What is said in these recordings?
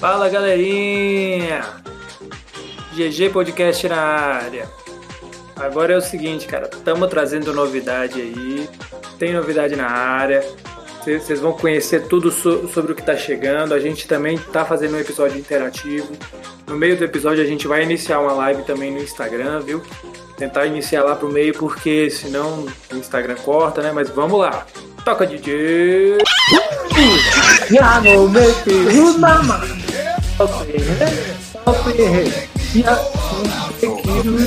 Fala galerinha! GG Podcast na área. Agora é o seguinte, cara, estamos trazendo novidade aí, tem novidade na área. Vocês vão conhecer tudo so sobre o que está chegando. A gente também está fazendo um episódio interativo. No meio do episódio a gente vai iniciar uma live também no Instagram, viu? Tentar iniciar lá pro meio porque senão o Instagram corta, né? Mas vamos lá. Toca DJ. No make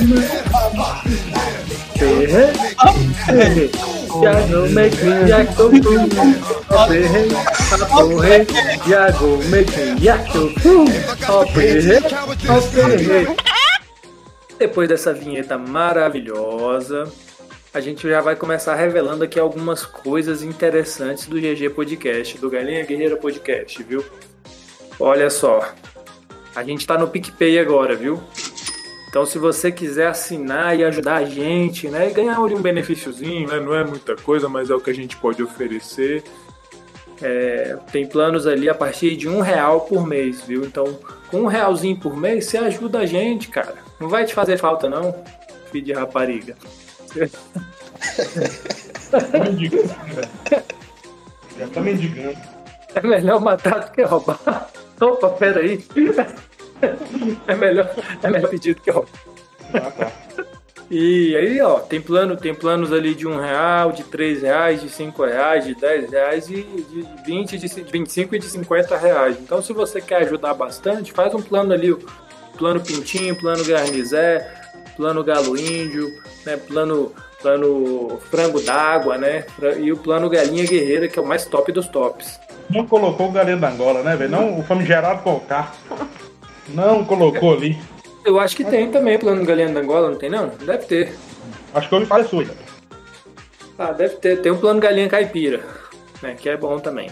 it mama. Okay. Okay. Ya no make it Ya no make it ya go Okay. Okay. Ya go make it ya go Okay. Okay. Depois dessa vinheta maravilhosa, a gente já vai começar revelando aqui algumas coisas interessantes do GG Podcast, do Galinha Guerreira Podcast, viu? Olha só, a gente tá no PicPay agora, viu? Então, se você quiser assinar e ajudar a gente, né, e ganhar um benefíciozinho, né, não é muita coisa, mas é o que a gente pode oferecer. É, tem planos ali a partir de um real por mês, viu? Então, com um realzinho por mês, você ajuda a gente, cara. Não vai te fazer falta, não, filho de rapariga. Já tá mendigando. É melhor matar do que roubar. Opa, peraí. É melhor, é melhor pedir do que roubar. Ah, tá. E aí, ó, tem plano, tem planos ali de um real, de três reais, de cinco reais, de dez reais e de 20, de 25 e de 50 reais. Então, se você quer ajudar bastante, faz um plano ali, plano Pintinho, plano Garnizé, plano Galo Índio, né, plano, plano Frango d'Água, né, e o plano Galinha Guerreira, que é o mais top dos tops. Não colocou o galinha da Angola, né, velho? Não o famigerado colocar. Não colocou ali. Eu acho que tem também plano Galinha da Angola, não tem não? Deve ter. Acho que eu ouvi falar sua. Ah, deve ter. Tem um plano Galinha Caipira, né, que é bom também.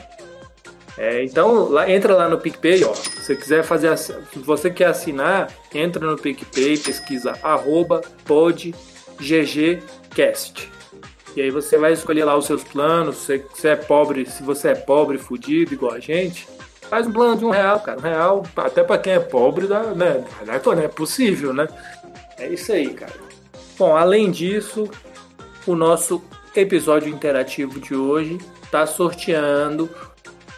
É, então, lá, entra lá no PicPay, ó. Se você quiser fazer, se você quer assinar, entra no PicPay, pesquisa arroba podggcast. E aí você vai escolher lá os seus planos. Se você é pobre, se você é pobre, fudido, igual a gente, faz um plano de um real, cara. Um real, até pra quem é pobre, dá, né? Não é- não é possível, né? É isso aí, cara. Bom, além disso, o nosso episódio interativo de hoje está sorteando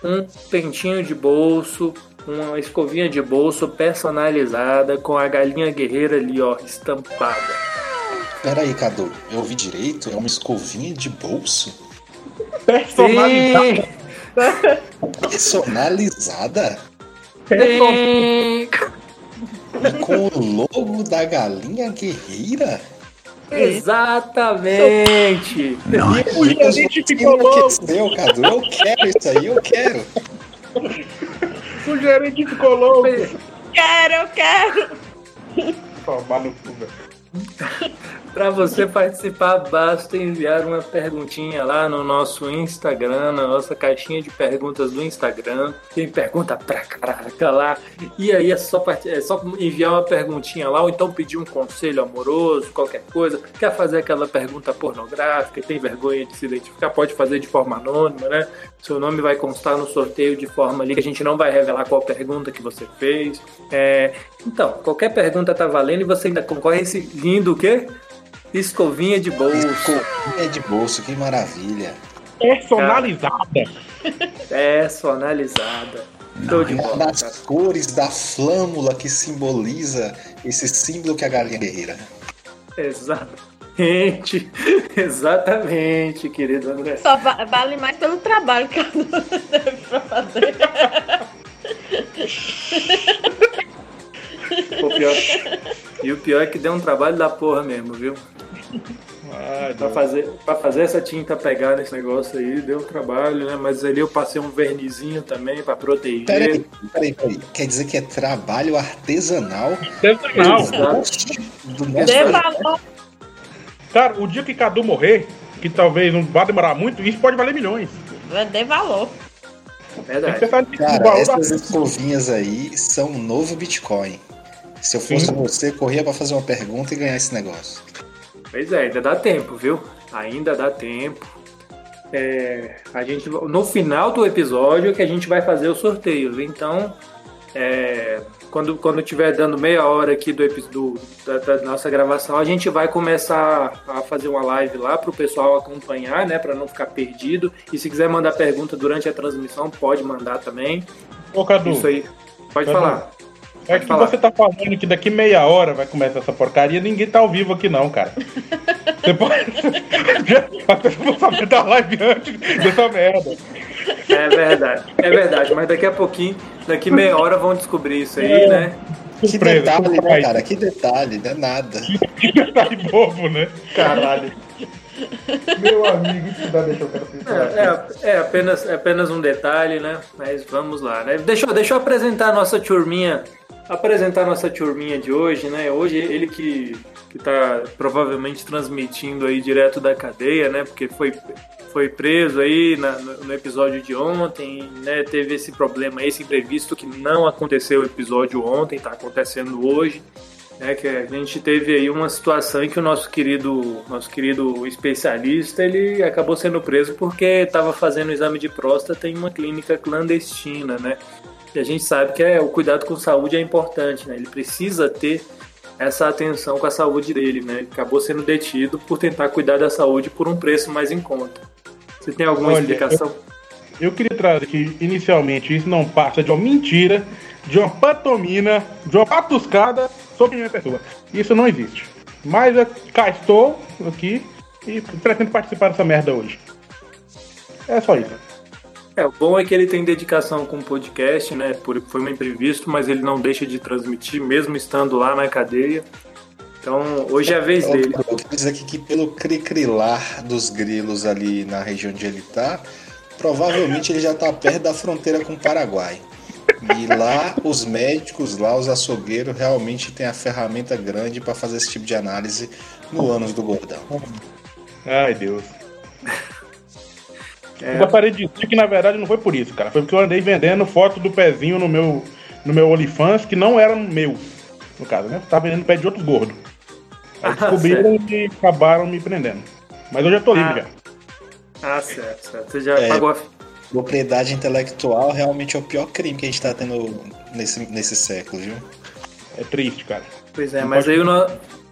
um pentinho de bolso, uma escovinha de bolso personalizada com a galinha guerreira ali, ó, estampada. Pera aí, Cadu, eu ouvi direito? É uma escovinha de bolso? Personalizada? Sim. E com o logo da galinha guerreira? Exatamente! O gerente ficou louco. Cadu. Eu quero isso aí, eu quero. O gerente ficou louco. Quero, eu quero. Tomar no cu, velho. Para você participar, basta enviar uma perguntinha lá no nosso Instagram, na nossa caixinha de perguntas do Instagram. Tem pergunta pra caraca lá. E aí é só, part- é só enviar uma perguntinha lá, ou então pedir um conselho amoroso, qualquer coisa. Quer fazer aquela pergunta pornográfica, tem vergonha de se identificar, pode fazer de forma anônima, né? Seu nome vai constar no sorteio de forma ali que a gente não vai revelar qual pergunta que você fez. É, então, qualquer pergunta tá valendo e você ainda concorre a esse lindo o quê? Escovinha de bolso. Escovinha de bolso, que maravilha. Personalizada. Personalizada. Show de Uma bola. das cara. cores da flâmula que simboliza esse símbolo que é a galinha guerreira. Exatamente. Exatamente, querido André. Só va- vale mais pelo trabalho que eu teve pra fazer. O pior- E o pior é que deu um trabalho da porra mesmo, viu? Deus. fazer, pra fazer essa tinta pegar nesse negócio aí, deu um trabalho, né? Mas ali eu passei um vernizinho também pra proteger. Peraí, peraí, peraí. Quer dizer que é trabalho artesanal do nosso valor. Cara, o dia que Cadu morrer, que talvez não vá demorar muito, isso pode valer milhões. Dê valor. Verdade. Cara, essas escovinhas aí são um novo Bitcoin. Se eu fosse Sim. você, corria pra fazer uma pergunta e ganhar esse negócio. Pois é, ainda dá tempo, viu? Ainda dá tempo. É, a gente, no final do episódio é que a gente vai fazer o sorteio? Então, É, quando, quando tiver dando meia hora aqui do, do da, da nossa gravação, a gente vai começar a fazer uma live lá para o pessoal acompanhar, né? Para não ficar perdido. E se quiser mandar pergunta durante a transmissão, pode mandar também. Ô, Cadu, Isso aí. Pode Cadu. falar. É que falar. você tá falando que daqui meia hora vai começar essa porcaria, ninguém tá ao vivo aqui não, cara. Você pode... As pessoas vão saber da live antes dessa merda. É verdade. É verdade. Mas daqui a pouquinho, daqui meia hora vão descobrir isso aí, É. né? Que detalhe, né, cara? Que detalhe, não é nada. tá de bobo, né? Caralho. Meu amigo, isso dá deixa eu. É, é, é apenas, é apenas um detalhe, né? Mas vamos lá, né? Deixa, deixa eu apresentar a nossa turminha. Apresentar nossa turminha de hoje, né? Hoje ele que, que tá provavelmente transmitindo aí direto da cadeia, né? Porque foi, foi preso aí na- no, episódio de ontem, né? Teve esse problema, esse imprevisto que não aconteceu o episódio ontem, tá acontecendo hoje. É que a gente teve aí uma situação em que o nosso querido, nosso querido especialista, ele acabou sendo preso porque estava fazendo exame de próstata em uma clínica clandestina, né? E a gente sabe que é, o cuidado com saúde é importante, né? Ele precisa ter essa atenção com a saúde dele, né? Ele acabou sendo detido por tentar cuidar da saúde por um preço mais em conta. Você tem alguma Olha, explicação? Eu queria trazer que, inicialmente, isso não passa de uma mentira, de uma pantomina, de uma patuscada sobre minha pessoa. Isso não existe. Mas eu cá estou aqui e pretendo participar dessa merda hoje. É só isso. É, o bom é que ele tem dedicação com o podcast, né? Por, foi um imprevisto, mas ele não deixa de transmitir, mesmo estando lá na cadeia. Então, hoje é a vez dele. Eu quero dizer aqui que pelo cricrilar dos grilos ali na região onde ele tá, provavelmente ele já tá perto da fronteira com o Paraguai. E lá os médicos, lá os açougueiros realmente têm a ferramenta grande para fazer esse tipo de análise no ânus do gordão. Ai, Deus. É. Eu gostaria de dizer que, na verdade, não foi por isso, cara. Foi porque eu andei vendendo foto do pezinho no meu, no meu OnlyFans, que não era meu, no caso, né? Tava vendendo pé de outro gordo. Aí Ah, descobriram e acabaram me prendendo. Mas hoje eu tô livre Ah. já. Ah, certo, certo. Você já É. pagou a. Propriedade intelectual realmente é o pior crime que a gente tá tendo nesse, nesse século, viu? É triste, cara. Pois é, Não mas pode- aí o, no-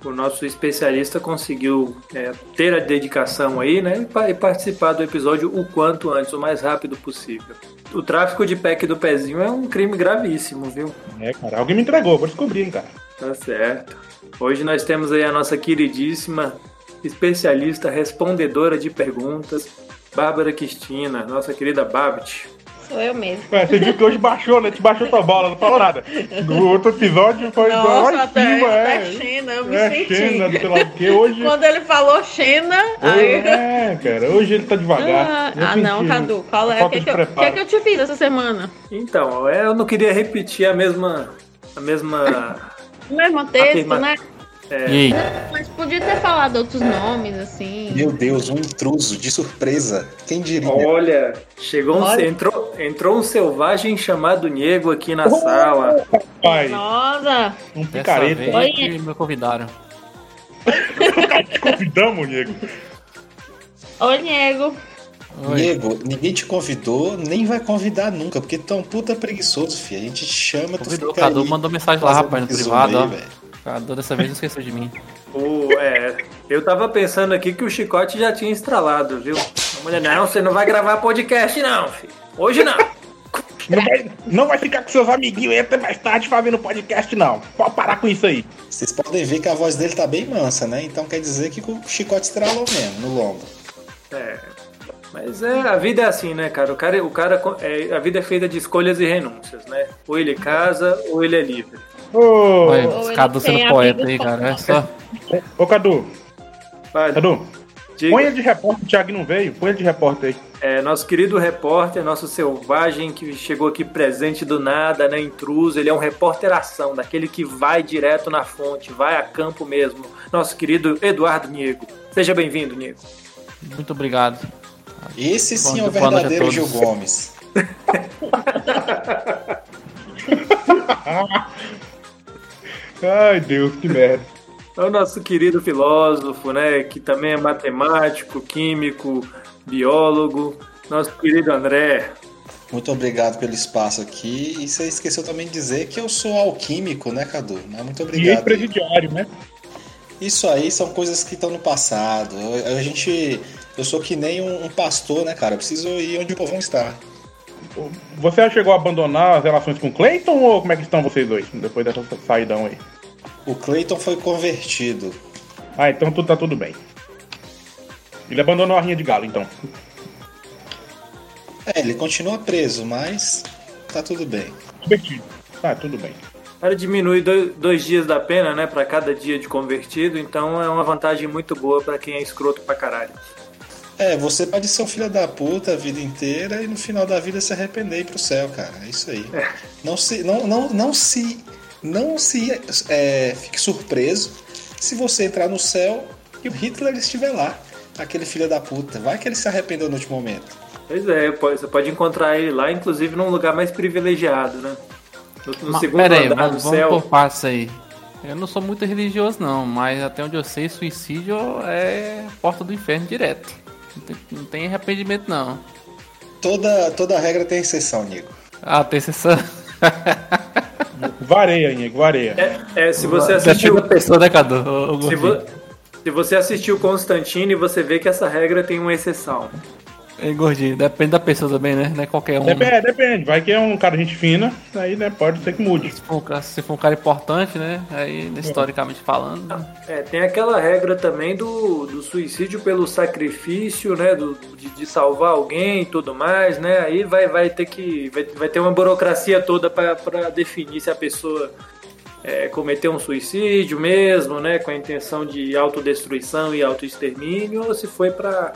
o nosso especialista conseguiu é, ter a dedicação aí, né? E, pa- participar do episódio o quanto antes, o mais rápido possível. O tráfico de pack do pezinho é um crime gravíssimo, viu? É, cara. Alguém me entregou, vou descobrindo, cara. Tá certo. Hoje nós temos aí a nossa queridíssima especialista respondedora de perguntas, Bárbara Cristina, nossa querida Babit. Sou eu mesmo. Ué, você viu que hoje baixou, né? Te baixou tua bola, não falou nada. No outro episódio foi lá Nossa, em até, cima, até é. China, eu me É, senti. Xena, sei lá o que. Hoje. Quando ele falou China, aí. É, cara, hoje ele tá devagar. Ah, ah, não, Cadu, qual é? O que, que, que, que eu te fiz essa semana? Então, é, eu não queria repetir a mesma. A mesma. O mesmo texto, né? É, E aí? Mas podia ter falado outros nomes, assim. Meu Deus, um intruso de surpresa. Quem diria? Olha, chegou um, Olha. entrou, entrou um selvagem chamado Nego aqui na sala. Pai, Nossa! um Dessa picareta. vez Oi. que me convidaram. Te convidamos, Diego. Oi, Diego. Oi. Diego, ninguém te convidou, nem vai convidar nunca, porque tu é um puta preguiçoso, filho. A gente te chama, tu Convidou, o fica Cadu aí mandou mensagem lá, rapaz, no privado, aí, ó. velho. Cadu dessa vez não esqueceu de mim. O, é, eu tava pensando aqui que o chicote já tinha estralado, viu? A mulher, não, você não vai gravar podcast, não, filho. Hoje não. Não vai, não vai ficar com seus amiguinhos aí até mais tarde fazendo podcast, não. Pode parar com isso aí. Vocês podem ver que a voz dele tá bem mansa, né? Então quer dizer que o chicote estralou mesmo, no lombo. É. Mas é, a vida é assim, né, cara? O cara, o cara é, a vida é feita de escolhas e renúncias, né? Ou ele casa ou ele é livre. Ô, Olha, Cadu sendo poeta aí, cara. É só. ô Cadu, Vai, Cadu, diga. põe de repórter, o Thiago não veio, põe de repórter aí. É, nosso querido repórter, nosso selvagem que chegou aqui presente do nada, né, intruso, ele é um repórter ação, daquele que vai direto na fonte, vai a campo mesmo. Nosso querido Eduardo Niego. Seja bem-vindo, Niego. Muito obrigado. Esse sim é o verdadeiro. Gil Gomes. Ai, Deus, que merda. É o nosso querido filósofo, né, que também é matemático, químico, biólogo, nosso querido André. Muito obrigado pelo espaço aqui. E você esqueceu também de dizer que eu sou alquímico, né, Cadu? Mas muito E obrigado. ex-presidiário, né? Isso aí são coisas que estão no passado. Eu- A gente. Eu sou que nem um, um pastor, né, cara? Eu preciso ir onde o povão está. Você já chegou a abandonar as relações com o Clayton ou como é que estão vocês dois depois dessa saidão aí? O Clayton foi convertido. Ah, então tudo tá tudo bem. Ele abandonou a rinha de galo, então. É, ele continua preso, mas tá tudo bem. Convertido. Tá, tudo bem. O cara diminui dois, dois dias da pena, né, pra cada dia de convertido, então é uma vantagem muito boa pra quem é escroto pra caralho. É, você pode ser um filho da puta a vida inteira e no final da vida se arrepender e ir pro céu, cara. É isso aí. Não se. Não, não, não se. Não se é, fique surpreso se você entrar no céu e o Hitler estiver lá. Aquele filho da puta. Vai que ele se arrependeu no último momento. Pois é, pode- você pode encontrar ele lá, inclusive num lugar mais privilegiado, né? No, no Mas, segundo pera aí, andar do vamos, vamos céu. por partes aí. Eu não sou muito religioso não, mas até onde eu sei, suicídio é porta do inferno direto. Não tem, não tem arrependimento não. Toda, toda regra tem exceção, Nico. Ah, tem exceção. Vareia, Inigo, vareia. É, é, se você assistiu. Pessoa, né, Cadu? Ô, Se, vo- se você assistiu Constantine, você vê que essa regra tem uma exceção. Gordinho, depende da pessoa também, né? Não é qualquer um. né? Depende, depende. Vai que é um cara gente fina, aí né, pode ser que mude. Se for, um cara- se for um cara importante, né? Aí, historicamente falando. É, tem aquela regra também do, do suicídio pelo sacrifício, né? Do, de, de salvar alguém e tudo mais, né? Aí vai, vai ter que. Vai, vai ter uma burocracia toda para definir se a pessoa é, cometeu um suicídio mesmo, né? Com a intenção de autodestruição e autoextermínio, ou se foi para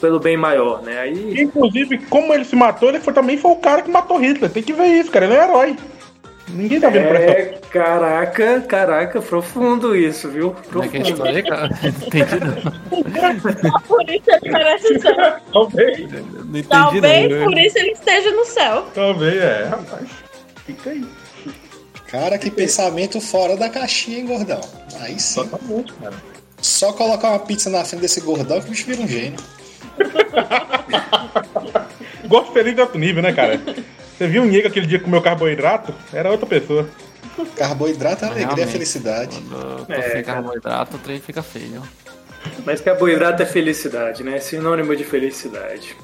pelo bem maior, né? Aí. Inclusive, como ele se matou, ele foi, também foi o cara que matou Hitler. Tem que ver isso, cara. Ele é um herói. Ninguém tá vendo por essa. É, caraca, caraca, profundo isso, viu? Como é que é a Profundo. história, cara? Entendi não. Por isso ele merece céu. Talvez, Não entendi Talvez não. por isso ele esteja no céu. talvez, é, rapaz. Fica aí. Cara, que pensamento fora da caixinha, hein, gordão? Aí sim. Totalmente, cara. Só colocar uma pizza na frente desse gordão que o bicho vira um gênio. Gosto feliz de outro nível, né, cara? Você viu o Niego aquele dia que comeu carboidrato? Era outra pessoa. Carboidrato é alegria, felicidade. Quando É, tô sem cara. carboidrato, o trem fica feio. Mas carboidrato é felicidade, né? Sinônimo de felicidade.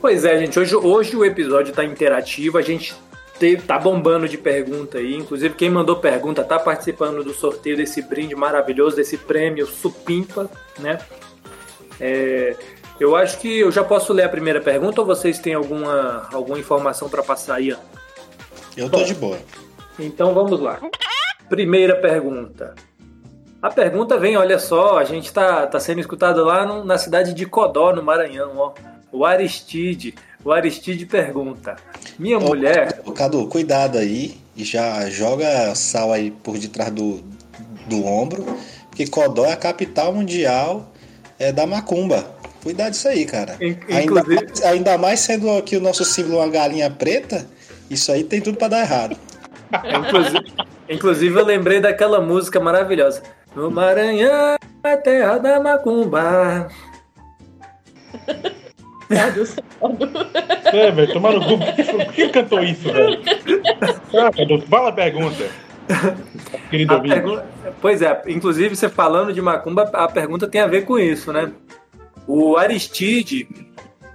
Pois é, gente. Hoje, hoje o episódio tá interativo. A gente te- tá bombando de pergunta aí. Inclusive, quem mandou pergunta tá participando do sorteio desse brinde maravilhoso, desse prêmio Supimpa, né? É, eu acho que eu já posso ler a primeira pergunta ou vocês têm alguma, alguma informação para passar aí? Eu tô de boa. Então vamos lá. Primeira pergunta. A pergunta vem, olha só, a gente tá, tá sendo escutado lá no- na cidade de Codó, no Maranhão, ó. O Aristide. O Aristide pergunta: Minha mulher. Ô, Cadu, cuidado aí e já joga sal aí por detrás do, do ombro, porque Codó é a capital mundial é, da macumba. Cuidado disso aí, cara. In- Ainda inclusive- mais, ainda mais sendo aqui o nosso símbolo uma galinha preta, isso aí tem tudo pra dar errado. Inclusive, inclusive eu lembrei daquela música maravilhosa. No Maranhão, a terra da macumba. Meu Deus do céu. É, velho, tomar no cu. Por que- Por que ele cantou isso, velho? Ah, fala a pergunta. Querido A pergu- Pois é, inclusive você falando de macumba, a pergunta tem a ver com isso, né? O Aristide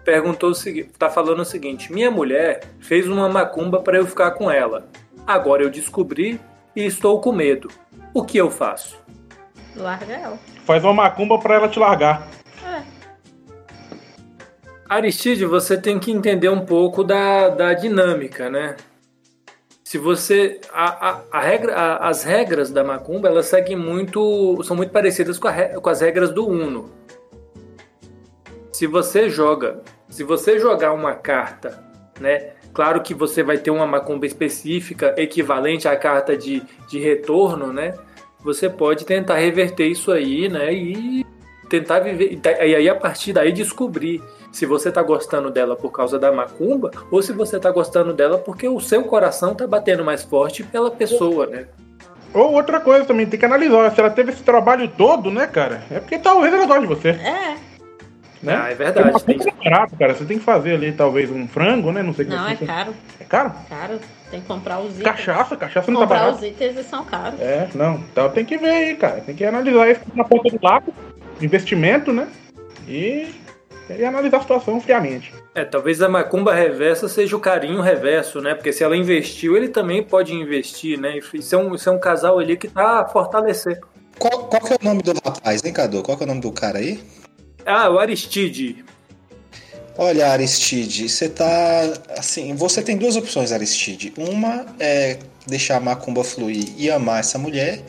perguntou o seguinte, tá falando o seguinte: minha mulher fez uma macumba para eu ficar com ela. Agora eu descobri e estou com medo. O que eu faço? Larga ela. Faz uma macumba pra ela te largar. É. Aristide, você tem que entender um pouco da, da dinâmica, né? Se você. A, a, a regra, a- as regras da Macumba, elas seguem muito. são muito parecidas com, com as regras do Uno. Se você joga. Se você jogar uma carta, né? Claro que você vai ter uma macumba específica, equivalente à carta de, de retorno, né? Você pode tentar reverter isso aí, né? E tentar viver. E aí, a partir daí, descobrir se você tá gostando dela por causa da macumba ou se você tá gostando dela porque o seu coração tá batendo mais forte pela pessoa, né? Ou outra coisa também, tem que analisar. Se ela teve esse trabalho todo, né, cara? É porque talvez ela goste de você. É. Né? Ah, é verdade. Tem... é barato, cara. Você tem que fazer ali talvez um frango, né? Não sei Não, é que caro. É caro? Caro. Tem que comprar os itens. Cachaça, cachaça não tá Comprar barato. os itens são caros. É, não. Então tem que ver aí, cara. Tem que analisar isso na ponta do lápis, investimento, né? E, e analisar a situação friamente. É, talvez a macumba reversa seja o carinho reverso, né? Porque se ela investiu, ele também pode investir, né? Isso é um, isso é um casal ali que tá a fortalecer. Qual, qual que é o nome do rapaz, hein, Cadu? Qual que é o nome do cara aí? Ah, o Aristide. Olha, Aristide, você tá. Assim, você tem duas opções, Aristide. Uma é deixar a macumba fluir e amar essa mulher,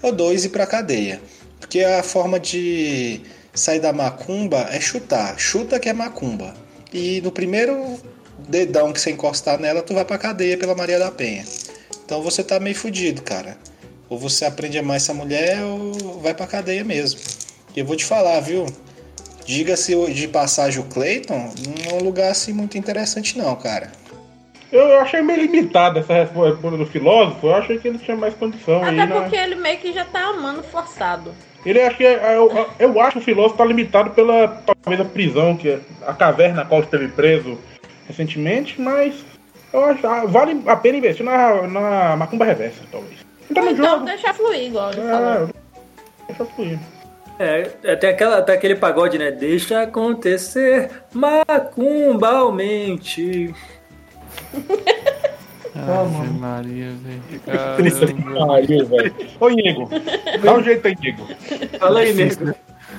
ou dois, ir pra cadeia. Porque a forma de sair da macumba é chutar. Chuta que é macumba. E no primeiro dedão que você encostar nela, tu vai pra cadeia pela Maria da Penha. Então você tá meio fudido, cara. Ou você aprende a amar essa mulher, ou vai pra cadeia mesmo. E eu vou te falar, viu? Diga-se de passagem o Clayton, não é um lugar assim muito interessante não, cara. Eu achei meio limitada essa resposta do filósofo. Eu achei que ele tinha mais condição aí, Até né? porque ele meio que já tá amando forçado. Ele acha que. Eu, eu acho que o filósofo tá limitado pela talvez a prisão, que é a caverna na qual esteve preso recentemente, mas eu acho ah, vale a pena investir na, na macumba reversa, talvez. Então então jogo. deixa fluir, igual ele falou. É, deixa fluir. É, é, tem, aquela, tem aquele pagode, né? Deixa acontecer macumbalmente. Ave Maria, velho. Triste que Caramba. pariu, velho. Ô, Diego, dá um jeito aí, Diego. Fala aí, Nego. O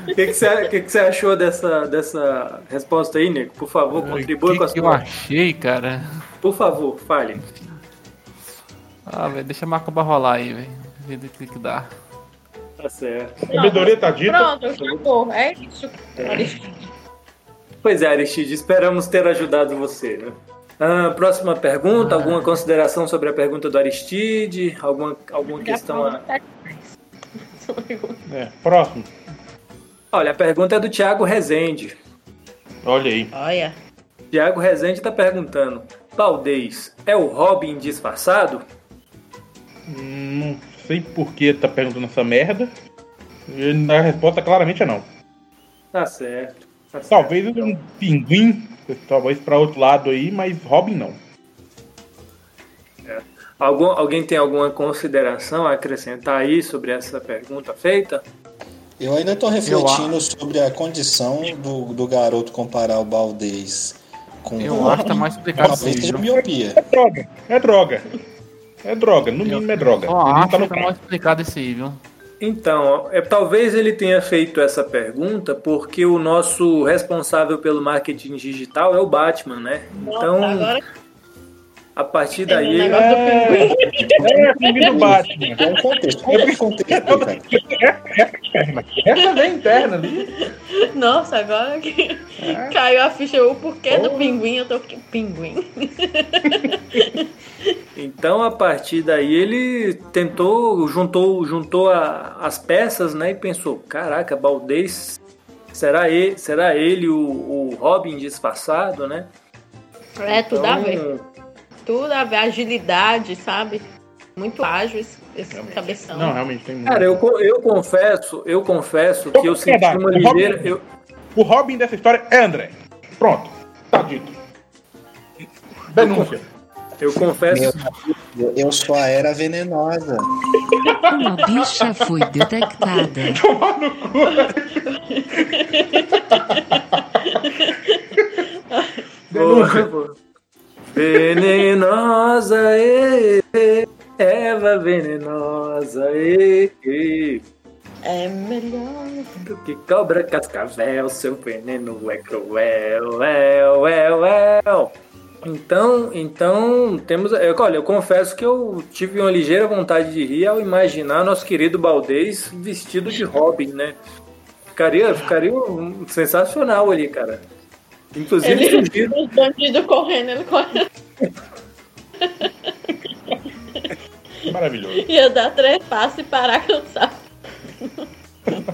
que, que, você, que, que você achou dessa, dessa resposta aí, Nego? Por favor, contribua que com a que eu achei, cara? Por favor, fale. Ah, velho, deixa a macumba rolar aí, velho. Ver do que que dá. Tá certo. Sabedoria tá dita. Pronto, acabou. É isso. Aristide. Pois é, Aristide, esperamos ter ajudado você, né? Ah, próxima pergunta, alguma consideração sobre a pergunta do Aristide? Alguma, alguma Já questão? a-. É, próximo. Olha, a pergunta é do Thiago Rezende. Olha aí. Olha. Thiago Rezende está perguntando: Valdez é o Robin disfarçado? Hum, Não sei por que tá perguntando essa merda. E a resposta claramente é não. Tá certo. tá certo. Talvez um pinguim, talvez pra outro lado aí, mas Robin não. Algum, alguém tem alguma consideração a acrescentar aí sobre essa pergunta feita? Eu ainda tô refletindo sobre a condição do, do garoto comparar o Baldez com Eu o acho que tá mais explicado Talvez seja miopia. É droga, é droga. É droga, no mínimo é droga. Ele não acho tá no que tá mal explicado esse aí, viu? Então, é, talvez ele tenha feito essa pergunta porque o nosso responsável pelo marketing digital é o Batman, né? Então, Nossa, agora a partir um daí. pinguim. É, é pinguim do Batman. Qual o contexto? É o contexto? Essa vem interna ali. Nossa, agora que caiu a ficha, o porquê do pinguim, eu tô aqui. Pinguim. Então, a partir daí, ele tentou, juntou, juntou a- as peças, né? E pensou: caraca, Baldez, será ele, será ele o, o Robin disfarçado, né? É, tudo a ver. Tudo a ver. Agilidade, sabe? Muito ágil esse, esse cabeção. Não, realmente tem muito. Cara, eu, eu confesso, eu confesso que eu senti uma o Robin- ligeira. Eu, O Robin dessa história é André. Pronto, tá dito. Denúncia. eu confesso. Eu, eu sou a era venenosa. Uma bicha foi detectada. Denúncia. Venenosa, ê, ê, Eva venenosa, ê, ê, É melhor. do que cobra cascavel, seu veneno é cruel, é, é. Então, então temos. eu- Olha, eu confesso que eu tive uma ligeira vontade de rir ao imaginar nosso querido Baldez vestido de Robin, né? Ficaria, ficaria sensacional ali, cara. Inclusive, Ele, sugiro, os bandidos correndo, ele correndo. Maravilhoso. Ia dar três passos e parar cansado.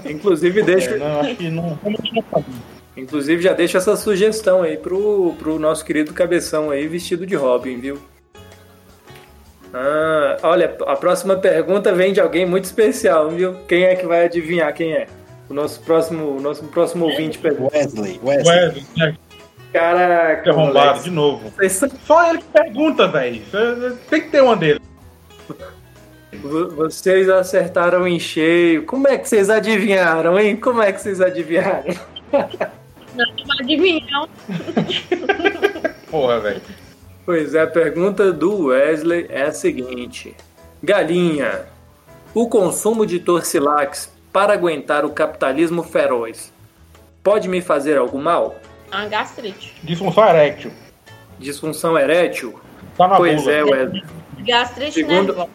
inclusive deixo, É, não, acho que não. Inclusive, já deixo essa sugestão aí pro, pro nosso querido cabeção aí, vestido de Robin, viu? Ah, olha, a próxima pergunta vem de alguém muito especial, viu? Quem é que vai adivinhar quem é? O nosso próximo, o nosso próximo ouvinte pergunta. Wesley, Wesley. Wesley, Caraca, Que arrombado de novo. Só ele que pergunta, velho. Tem que ter uma dele. vo- Vocês acertaram em cheio. Como é que vocês adivinharam, hein? Como é que vocês adivinharam? Não, não adivinham. Porra, velho. Pois é, a pergunta do Wesley é a seguinte: Galinha, o consumo de Torcilax para aguentar o capitalismo feroz pode me fazer algum mal? Uma gastrite. Disfunção erétil. Disfunção erétil? Tá na Pois bula. é, Wesley. Gastrite Segundo- nervosa.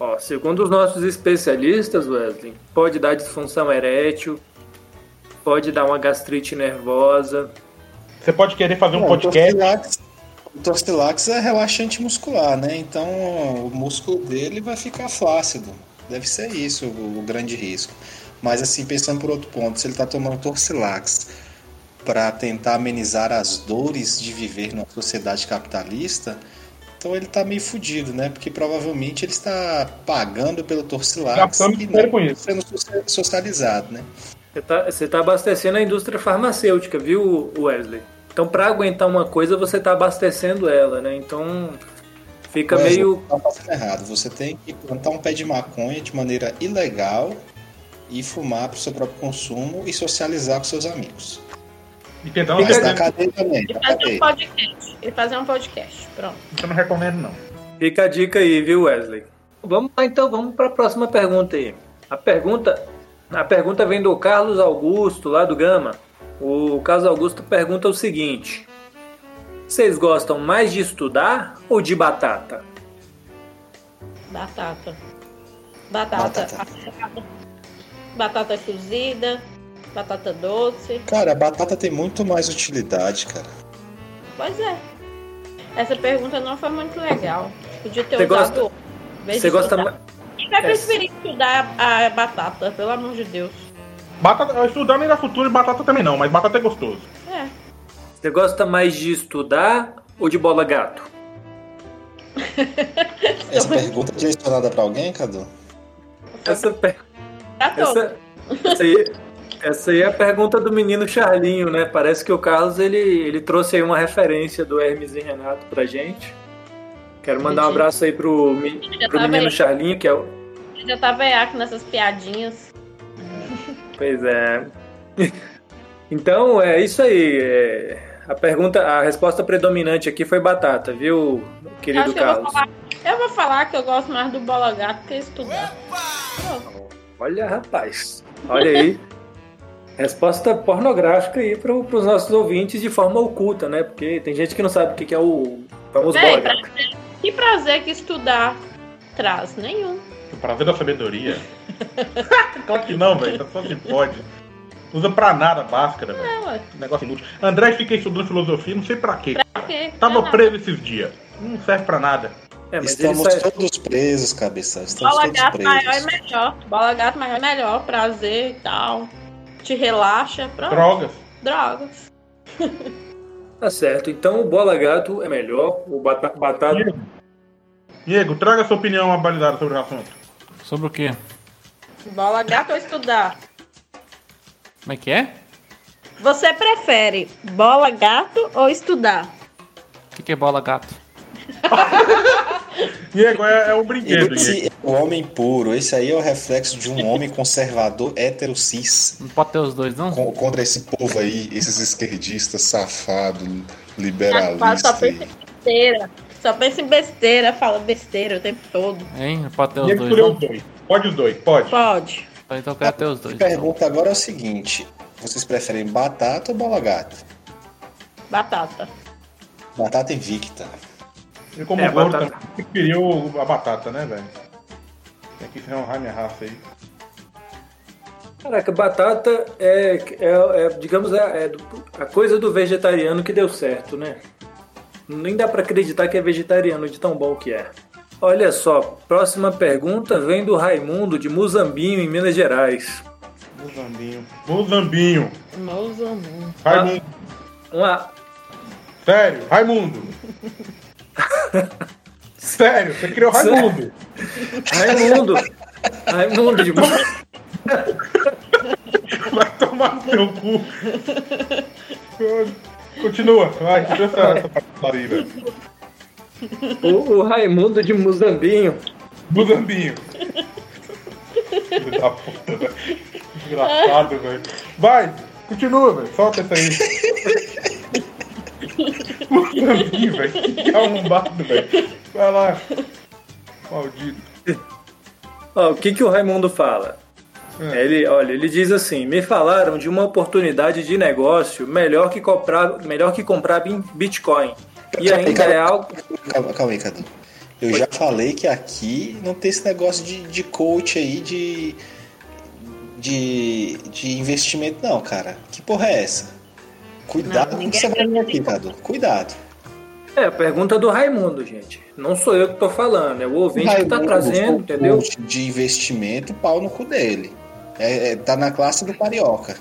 Ó, segundo os nossos especialistas, Wesley, pode dar disfunção erétil, pode dar uma gastrite nervosa. Você pode querer fazer um Não, podcast. O Torcilax, o Torcilax é relaxante muscular, né? Então o músculo dele vai ficar flácido. Deve ser isso o, o grande risco. Mas assim, pensando por outro ponto, se ele está tomando Torcilax para tentar amenizar as dores de viver numa sociedade capitalista, então ele está meio fudido, né? Porque provavelmente ele está pagando pelo Torcilax e não com isso. sendo socia- socializado, né? Você tá, você tá abastecendo a indústria farmacêutica, viu, Wesley? Então, para aguentar uma coisa, você tá abastecendo ela, né? Então, fica Wesley, meio. Tá fazendo errado. Você tem que plantar um pé de maconha de maneira ilegal e fumar para o seu próprio consumo e socializar com seus amigos. E na recomendo. cadeia também, E na fazer um podcast. E fazer um podcast. Pronto. Eu não recomendo, não. Fica a dica aí, viu, Wesley? Vamos lá, então, vamos para a próxima pergunta aí. A pergunta, a pergunta vem do Carlos Augusto, lá do Gama. O Carlos Augusto pergunta o seguinte: Vocês gostam mais de estudar ou de batata? Batata. Batata. Batata. Batata cozida. Batata doce. Cara, a batata tem muito mais utilidade, cara. Pois é. Essa pergunta não foi muito legal. Podia ter Você usado gosta- Você gosta estudar. mais. Quem vai Essa. preferir estudar a batata, pelo amor de Deus? Batata, estudando ainda futuro e batata também não, mas batata é gostoso. É. Você gosta mais de estudar ou de bola gato? Essa pergunta é direcionada para alguém, Cadu? Essa, per- Tá todo. essa, essa, essa aí é a pergunta do menino Charlinho, né? Parece que o Carlos ele, ele trouxe aí uma referência do Hermes e Renato pra gente. Quero mandar um abraço aí pro, pro tá menino. Charlinho, que é o. Já tá veiaco nessas piadinhas. Pois é. Então é isso aí. é, a pergunta, a resposta predominante aqui foi batata, viu, Eu querido acho que eu vou, Carlos? falar, eu vou falar que eu gosto mais do bola gato que estudar. Olha, rapaz. Olha aí. Resposta pornográfica aí pro, pros nossos ouvintes de forma oculta, né? Porque tem gente que não sabe o que que é o famoso Véi, bola pra- gato. que prazer que estudar traz? Nenhum. O prazer da sabedoria. claro que não, velho. Só se pode. Usa pra nada máscara, velho. É. Negócio inútil. André fica estudando filosofia, não sei pra quê. Pra quê? Tava Não, preso esses dias. Não serve pra nada. É, mas ele Estamos sai... todos presos, cabeça. Estamos Bola todos gato maior é presos. melhor. Bola gato maior é melhor. Prazer e tal. Te relaxa. Pronto. Drogas. Drogas. Tá certo. Então o bola gato é melhor. O bata- batata. Diego, Diego, traga sua opinião abalizada sobre o assunto. Sobre o quê? Bola gato ou estudar? Como é que é? Você prefere bola gato ou estudar? O que, que é bola gato? Diego, é, é o brinquedo. Esse é o homem puro. Esse aí é o reflexo de um homem conservador hétero cis. Não pode ter os dois, não? con- Contra esse povo aí, esses esquerdistas safados, Só liberalistas. pensa em besteira. Só pensa em besteira, fala besteira o tempo todo. Hein? Não pode ter os Diego dois, não? dois. Pode os dois, pode. Pode. Então eu quero ter os dois. A então. pergunta agora é o seguinte: vocês preferem batata ou bola gato? Batata. Batata invicta. Eu como É, gordo batata. também preferiu a batata, né, velho? Tem que ferrar minha raça aí. Caraca, batata é, é, é, digamos, é, é a coisa do vegetariano que deu certo, né? Nem dá pra acreditar que é vegetariano de tão bom que é. Olha só, próxima pergunta vem do Raimundo de Muzambinho, em Minas Gerais. Muzambinho. Muzambinho. Mozambique. Raimundo. Uma, Sério, Raimundo. Sério, você criou Raimundo. Raimundo! Raimundo de Vai tomar no teu cu. Continua, vai, continua essa, essa parte aí, velho. O, o Raimundo de Muzambinho. Buzambinho. Filho da puta, velho. Desgraçado, velho. Vai, continua, velho. Solta essa aí. Buzambinho, velho. Que arrombado, velho. Vai lá. Maldito. Ó, o que, que o Raimundo fala? Ele, olha, ele diz assim: me falaram de uma oportunidade de negócio melhor que comprar, melhor que comprar Bitcoin. E ainda é algo. Calma, calma aí, Cadu. Eu já falei que aqui não tem esse negócio de, de coach aí, de, de, de investimento, não, cara. Que porra é essa? Cuidado Não, com o que você vai aqui. Cadu. Cuidado. É, a pergunta do Raimundo, gente. Não sou eu que tô falando, é o ouvinte que tá Raimundo, trazendo, o entendeu? coach De investimento, pau no cu dele. É, é, tá na classe do carioca.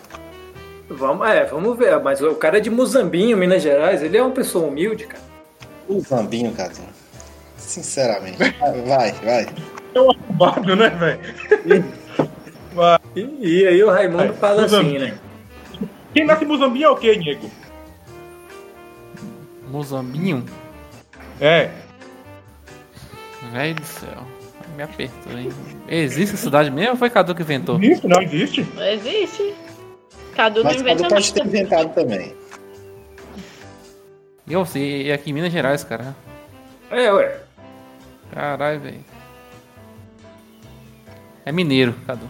Vamos, é, vamos ver. Mas o cara é de Muzambinho, Minas Gerais, ele é uma pessoa humilde, cara. O Zambinho, Cadu. Sinceramente. Vai, vai. É um arrombado, né, velho? Vai. E, e aí o Raimundo É, fala assim, Muzambinho. né? Quem nasce em Muzambinho é o quê, nego? Mozambinho? É. Velho do céu. Me apertou, hein? Existe cidade mesmo ou foi Cadu que inventou? Existe, não existe? Não existe. Cadu não Mas inventa Cadu pode ter inventado também. E eu sei, é aqui em Minas Gerais, cara. É, ué. Caralho, velho. É mineiro, Cadu.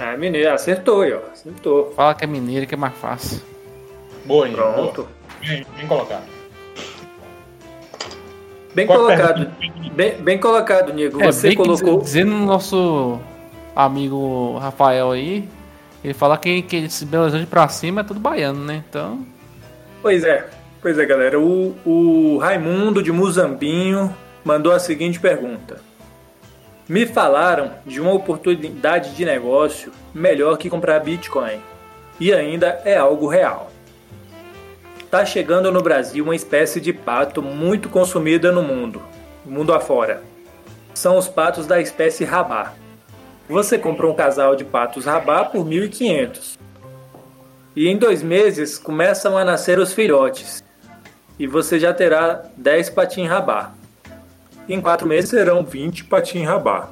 Ah, mineiro, acertou aí, ó. Acertou. Fala que é mineiro que é mais fácil. Boa, hein? Pronto. Bem, bem colocado. Bem Qual colocado. Bem, bem colocado, Nigo. É, Você colocou. diz- dizendo no nosso amigo Rafael aí, ele fala que, que esse Belo Horizonte pra cima é tudo baiano, né? Então, Pois é. Pois é, galera. O, o Raimundo de Muzambinho mandou a seguinte pergunta. Me falaram de uma oportunidade de negócio melhor que comprar Bitcoin. E ainda é algo real. Tá chegando no Brasil uma espécie de pato muito consumida no mundo, mundo afora. São os patos da espécie rabá. Você comprou um casal de patos rabá por 1.500. E em dois meses começam a nascer os filhotes. E você já terá 10 patim rabá. Em quatro meses serão 20 patim rabá.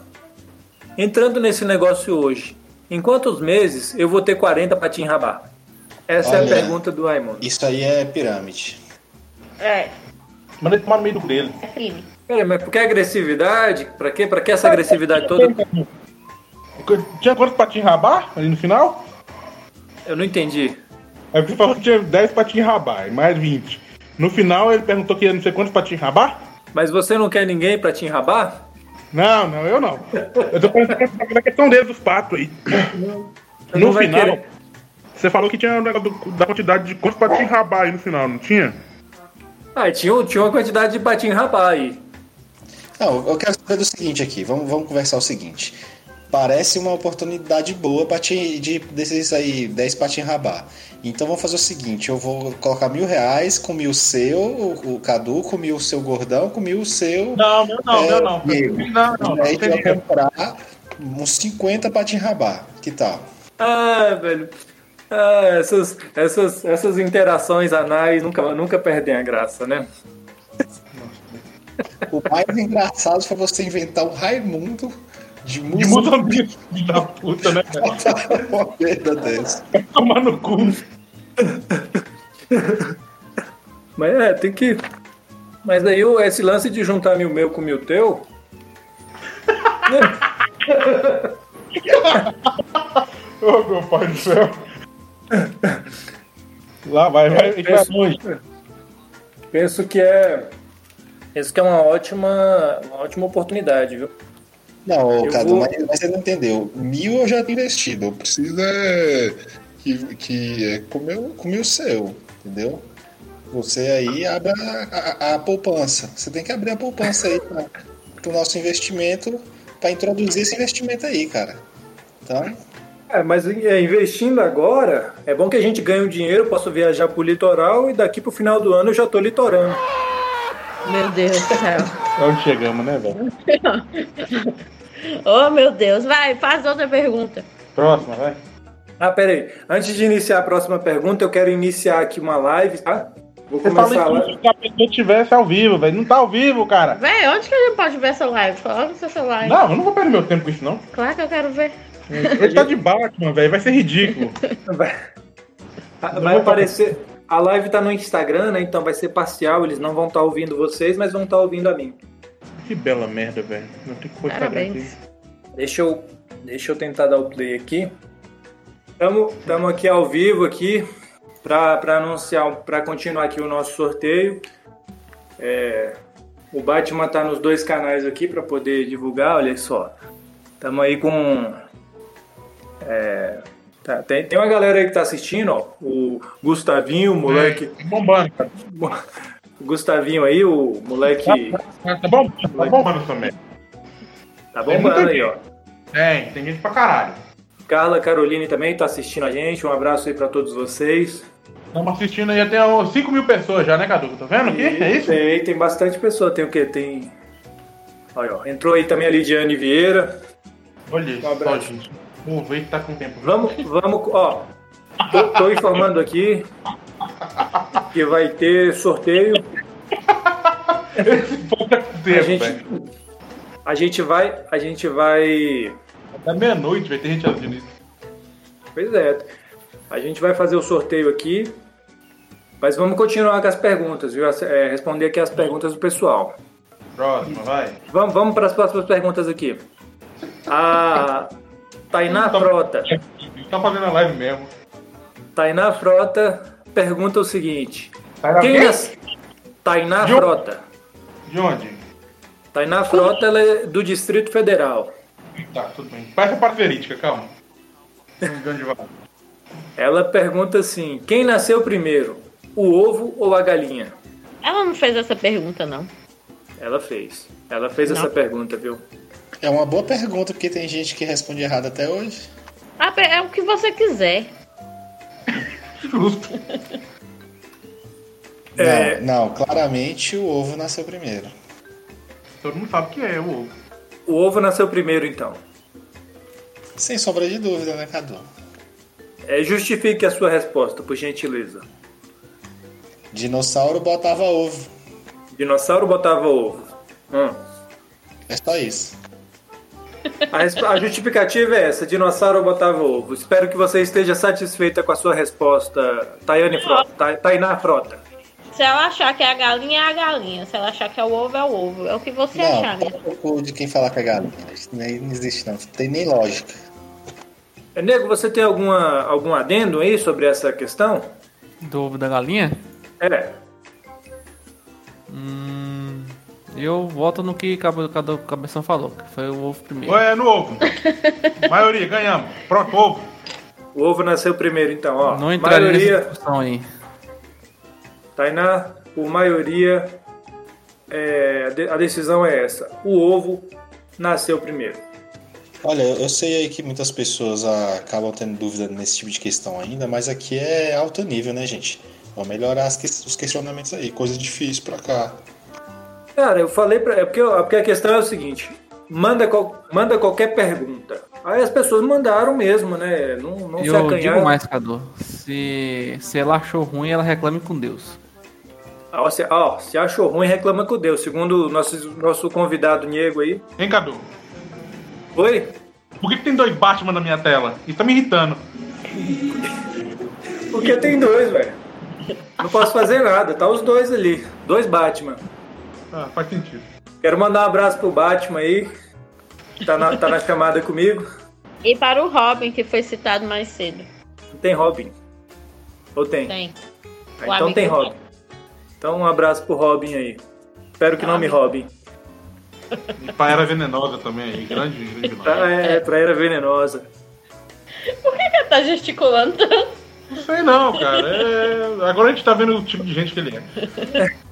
Entrando nesse negócio hoje, em quantos meses eu vou ter 40 patim rabá? Essa é Olha, a pergunta do Raimundo. Isso aí é pirâmide. É, Manda ele tomar no meio do dele. é crime. Peraí, mas por que agressividade? Pra quê? Pra que essa agressividade toda? Tinha quantos patinhos rabá ali no final? Eu não entendi. Aí você falou que tinha 10 patinhos rabá, e mais 20. No final ele perguntou que ia não sei quantos patinhos rabá? Mas você não quer ninguém pra te rabá? Não, não, eu não. Eu tô pensando na questão deles, dos patos aí. No não vai final, querer. Você falou que tinha um negócio do- da quantidade de quantos patinhos rabá aí no final, não tinha? Ah, tinha, tinha uma quantidade de patim rabá aí. Não, eu quero saber do seguinte aqui. Vamos, vamos conversar o seguinte. Parece uma oportunidade boa pra ti, de, desses aí, 10 patinhos rabá. Então vamos fazer o seguinte: eu vou colocar mil reais, comi o seu, o, o Cadu, comi o seu gordão, comi o seu. Não, meu não, É, meu não. Diego. Não, não, e aí não. vai comprar uns 50 patinhos rabá. Que tal? Ah, velho. Ah, essas, essas, essas interações anais nunca, nunca perdem a graça, né? O mais engraçado foi você inventar o Raimundo de De música. Moçambique, filho da puta, né? uma merda dessa. Vai tomar no cu. Mas é, tem que. Mas aí esse lance de juntar mil meu com mil teu. Ô, meu pai do céu. Lá vai, vai, a gente vai penso, longe. penso que é. Penso que é uma ótima, uma ótima oportunidade, viu? Não, Eu Cadu, vou- mas, mas você não entendeu. Mil eu já tenho investido. Eu preciso é que, que é comer, o- comer o seu, entendeu? Você aí abre a, a- a poupança. Você tem que abrir a poupança aí para o nosso investimento, para introduzir esse investimento aí, cara. Então, É, mas é, investindo agora, é bom que a gente ganhe um dinheiro, posso viajar pro litoral e daqui pro final do ano eu já tô litorando. Meu Deus do céu. Onde chegamos, né, velho? Oh, meu Deus. Vai, faz outra pergunta. Próxima, vai. Ah, peraí. Antes de iniciar a próxima pergunta, eu quero iniciar aqui uma live, tá? Vou Você começar a fala live. isso se a pessoa estivesse ao vivo, velho. Não tá ao vivo, cara. Véi, onde que a gente pode ver essa live? Coloca no seu celular. Não, eu não vou perder meu tempo com isso, não. Claro que eu quero ver. Ele tá de Batman, velho. Vai ser ridículo. Vai, vai aparecer. A live tá no Instagram, né? Então vai ser parcial. Eles não vão estar ouvindo vocês, mas vão estar ouvindo a mim. Que bela merda, velho. Não tem que. Parabéns. Deixa eu, deixa eu tentar dar o play aqui. Estamos aqui ao vivo aqui para anunciar, para continuar aqui o nosso sorteio. É, o Batman tá nos dois canais aqui para poder divulgar, olha só. Estamos aí com. É, tá, tem, tem uma galera aí que tá assistindo, ó. O Gustavinho, o moleque. Tá bombando, cara. O Gustavinho aí, o moleque. Tá bombando, tá bombando essa merda. Tá Tem bombando aí, ó. Tem, tem gente pra caralho. Carla Caroline também tá assistindo a gente. Um abraço aí para todos vocês. Estamos assistindo aí até uns 5 mil pessoas já, né, Cadu? Tá vendo aqui? É isso? Tem, tem bastante pessoa. Tem o quê? Tem. Olha, ó. Entrou aí também a Lidiane Vieira. Olha isso, Um abraço. gente. Vamos ver que tá com tempo. Vamos, vamos, ó. Tô, tô informando aqui que vai ter sorteio. Esse com A tempo, gente, velho. a gente vai, a gente vai. Até meia-noite vai ter gente assistindo isso. Pois é. A gente vai fazer o sorteio aqui. Mas vamos continuar com as perguntas, viu? É, responder aqui as perguntas do pessoal. Próxima, vai. Vamos, vamos para as próximas perguntas aqui. A Tainá Frota. Tá fazendo a live mesmo. Tainá Frota pergunta o seguinte: Tainá Quem nas... Tainá De onde? Frota. De onde? Tainá Frota ela é do Distrito Federal. Tá, tudo bem. Parece a parte verídica, calma. Ela pergunta assim: Quem nasceu primeiro, o ovo ou a galinha? Ela não fez essa pergunta, não. Ela fez. Ela fez Não. essa pergunta, viu? É uma boa pergunta, porque tem gente que responde errado até hoje. Ah, É o que você quiser. Justo. É. Não, não, claramente o ovo nasceu primeiro. Todo mundo sabe que é o ovo. O ovo nasceu primeiro, então. Sem sombra de dúvida, né, Cadu? É, justifique a sua resposta, por gentileza. Dinossauro botava ovo. Dinossauro botava ovo. Hum. É só isso. A, justificativa é essa: dinossauro botava ovo. Espero que você esteja satisfeita com a sua resposta, Tayane Frota. Ta- Tainá Frota. Se ela achar que é a galinha, é a galinha. Se ela achar que é o ovo, é o ovo. É o que você achar, Não, né? um pouco de quem falar com a galinha. Isso nem não existe, não. Não tem nem lógica. É, Nego, você tem alguma, algum adendo aí sobre essa questão? Do ovo da galinha? É. Hum, eu voto no que cada, cabeção falou, que foi o ovo primeiro. É no ovo. Maioria, ganhamos. Pronto, ovo. O ovo nasceu primeiro, então, ó. Não entraria maioria, nessa discussão aí. Tainá, por maioria, é, a de- a decisão é essa. O ovo nasceu primeiro. Olha, eu sei aí que muitas pessoas ah, acabam tendo dúvida nesse tipo de questão ainda, mas aqui é alto nível, né, gente? Vamos melhorar as que- os questionamentos aí, coisa difícil pra cá. Cara, eu falei pra. É porque, porque a questão é o seguinte: manda, qual- manda qualquer pergunta. Aí as pessoas mandaram mesmo, né? Não, não se Eu digo acanharam. mais, Cadu. Se, se ela achou ruim, ela reclame com Deus. Ó, se, ó, se achou ruim, reclama com Deus. Segundo o nosso, nosso convidado Nego aí. Hein, Cadu? Oi? Por que, que tem dois Batman na minha tela? Isso tá me irritando. Porque tem dois, velho. Não posso fazer nada, tá os dois ali. Dois Batman. Ah, faz sentido. Quero mandar um abraço pro Batman aí. Tá na, tá na chamada comigo. E para o Robin, que foi citado mais cedo. Tem Robin. Ou tem? Tem. Ah, então tem Robin. Então um abraço pro Robin aí. Espero que não me roubem. E Paera venenosa também aí. Grande, grande vilão. Tá, é, traíra venenosa. Por que que tá gesticulando tanto? Não sei não, cara. É... Agora a gente tá vendo o tipo de gente que ele é.